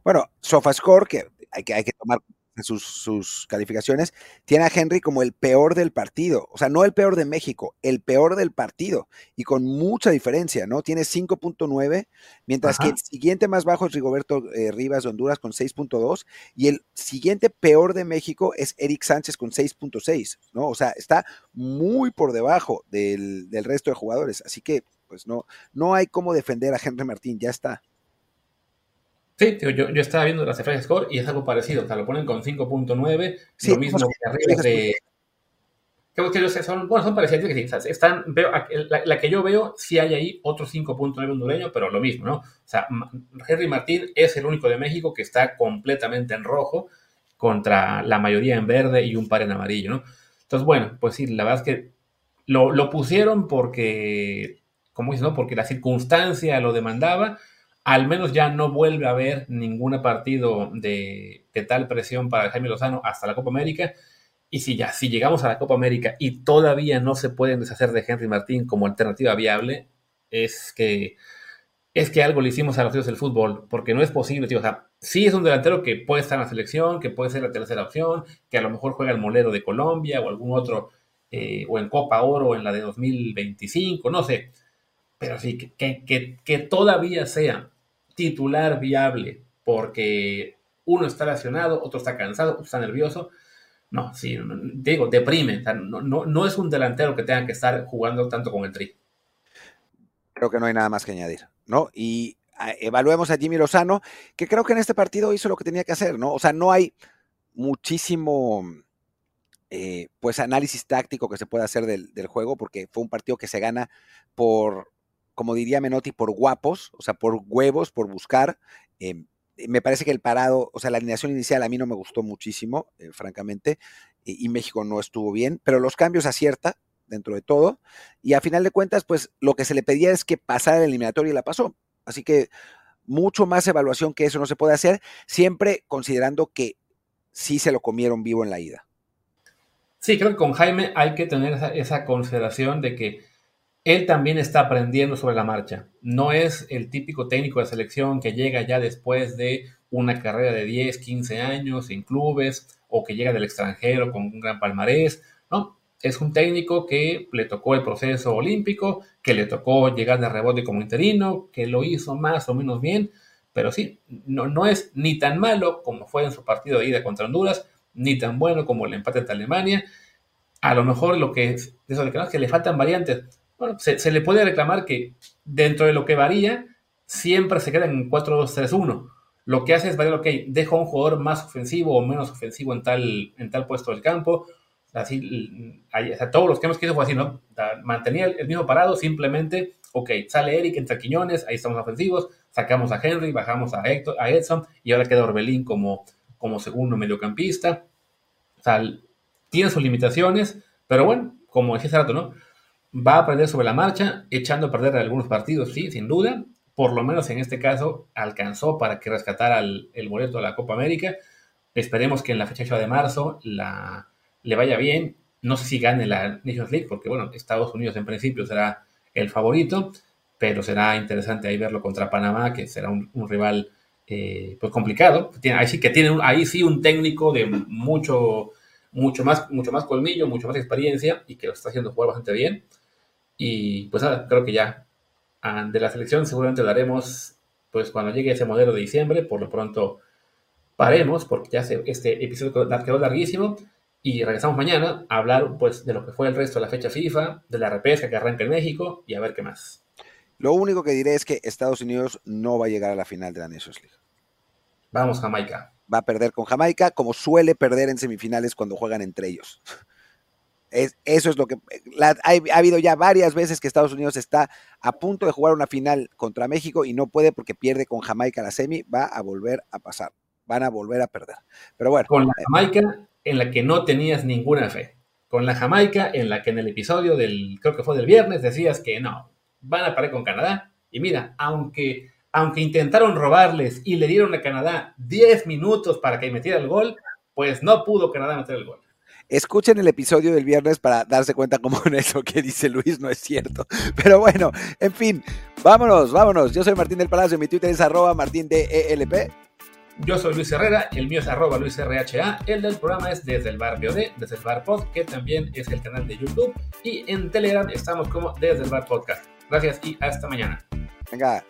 Bueno, SofaScore, que hay que, hay que tomar sus, sus, calificaciones, tiene a Henry como el peor del partido. O sea, no el peor de México, el peor del partido. Y con mucha diferencia, ¿no? Tiene 5.9, mientras que el siguiente más bajo es Rigoberto eh, Rivas de Honduras con 6.2. Y el siguiente peor de México es Eric Sánchez con 6.6, ¿no? O sea, está muy por debajo del, del resto de jugadores. Así que, pues no, no hay cómo defender a Henry Martín, ya está. Sí, yo, yo estaba viendo las cifras score y es algo parecido. O sea, lo ponen con 5.9, lo mismo que arriba de. Creo que son, bueno, son parecidas. Están, veo, la, que yo veo, sí hay ahí otro 5.9 hondureño, pero lo mismo, ¿no? O sea, Henry Martín es el único de México que está completamente en rojo contra la mayoría en verde y un par en amarillo, ¿no? Entonces, bueno, pues sí, la verdad es que lo, lo pusieron porque, como dices, ¿no? Porque la circunstancia lo demandaba al menos ya no vuelve a haber ningún partido de, tal presión para Jaime Lozano hasta la Copa América. Y si ya, si llegamos a la Copa América y todavía no se pueden deshacer de Henry Martín como alternativa viable, es que es que algo le hicimos a los tíos del fútbol, porque no es posible, tío. O sea, sí es un delantero que puede estar en la selección, que puede ser la tercera opción, que a lo mejor juega el Molero de Colombia o algún otro, eh, o en Copa Oro en la de 2025, no sé. Pero sí, que, que, que todavía sea titular viable, porque uno está lesionado, otro está cansado, otro está nervioso. No, sí, digo, deprime. no, no, es un delantero que tenga que estar jugando tanto con el tri. Creo que no hay nada más que añadir, ¿no? Y ah, evaluemos a Jimmy Lozano, que creo que en este partido hizo lo que tenía que hacer, ¿no? O sea, no hay muchísimo, eh, pues, análisis táctico que se pueda hacer del, del, juego, porque fue un partido que se gana por como diría Menotti, por guapos, o sea, por huevos, por buscar. Em, me parece que el parado, o sea, la alineación inicial a mí no me gustó muchísimo, eh, francamente, y, México no estuvo bien, pero los cambios acierta dentro de todo, y a final de cuentas, pues lo que se le pedía es que pasara el eliminatorio y la pasó. Así que mucho más evaluación que eso no se puede hacer, siempre considerando que sí se lo comieron vivo en la ida. Sí, creo que con Jaime hay que tener esa consideración de que él también está aprendiendo sobre la marcha. No es el típico técnico de selección que llega ya después de una carrera de 10, 15 años en clubes o que llega del extranjero con un gran palmarés. No, es un técnico que le tocó el proceso olímpico, que le tocó llegar de rebote como interino, que lo hizo más o menos bien, pero sí, no, no es ni tan malo como fue en su partido de ida contra Honduras, ni tan bueno como el empate ante Alemania. A lo mejor lo que es, de que, no, que le faltan variantes. Bueno, se, le puede reclamar que dentro de lo que varía, siempre se queda en 4-2-3-1. Lo que hace es variar, ok, dejo a un jugador más ofensivo o menos ofensivo en tal, en tal puesto del campo. Así, sea, todos los que hemos fue así, ¿no? Mantenía el mismo parado, simplemente, ok, sale Eric, entra Quiñones, ahí estamos ofensivos, sacamos a Henry, bajamos a, a Edson y ahora queda Orbelín como, como segundo mediocampista. O sea, tiene sus limitaciones, pero bueno, como decía hace rato, ¿no? Va a aprender sobre la marcha, echando a perder algunos partidos, sí, sin duda. Por lo menos en este caso alcanzó para que rescatara el, boleto a la Copa América. Esperemos que en la fecha de marzo la, le vaya bien. No sé si gane la Nations League, porque bueno, Estados Unidos en principio será el favorito, pero será interesante ahí verlo contra Panamá, que será un, un rival eh, pues complicado. Tiene, ahí sí que tiene un, ahí sí un técnico de mucho, mucho más, mucho más colmillo, mucho más experiencia y que lo está haciendo jugar bastante bien. Y pues nada, creo que ya ah, de la selección seguramente lo haremos pues cuando llegue ese modelo de diciembre. Por lo pronto paremos, porque ya se, este episodio quedó larguísimo. Y regresamos mañana a hablar pues de lo que fue el resto de la fecha FIFA, de la repesca que arranca en México y a ver qué más. Lo único que diré es que Estados Unidos no va a llegar a la final de la Nations League. Vamos, Jamaica. Va a perder con Jamaica, como suele perder en semifinales cuando juegan entre ellos. Es, eso es lo que... La, ha, ha, habido ya varias veces que Estados Unidos está a punto de jugar una final contra México y no puede porque pierde con Jamaica la semi, va a volver a pasar. Van a volver a perder. Pero bueno. Con la Jamaica en la que no tenías ninguna fe. Con la Jamaica en la que en el episodio del, creo que fue del viernes, decías que no, van a parar con Canadá. Y mira, aunque, aunque intentaron robarles y le dieron a Canadá 10 minutos para que metiera el gol, pues no pudo Canadá meter el gol. Escuchen el episodio del viernes para darse cuenta cómo en eso que dice Luis no es cierto. Pero bueno, en fin, vámonos, vámonos. Yo soy Martín del Palacio, mi Twitter es arroba martindelp. Yo soy Luis Herrera, el mío es arroba luisrha, el del programa es desde el bar BOD, desde el bar pod, que también es el canal de YouTube, y en Telegram estamos como desde el bar podcast. Gracias y hasta mañana. Venga.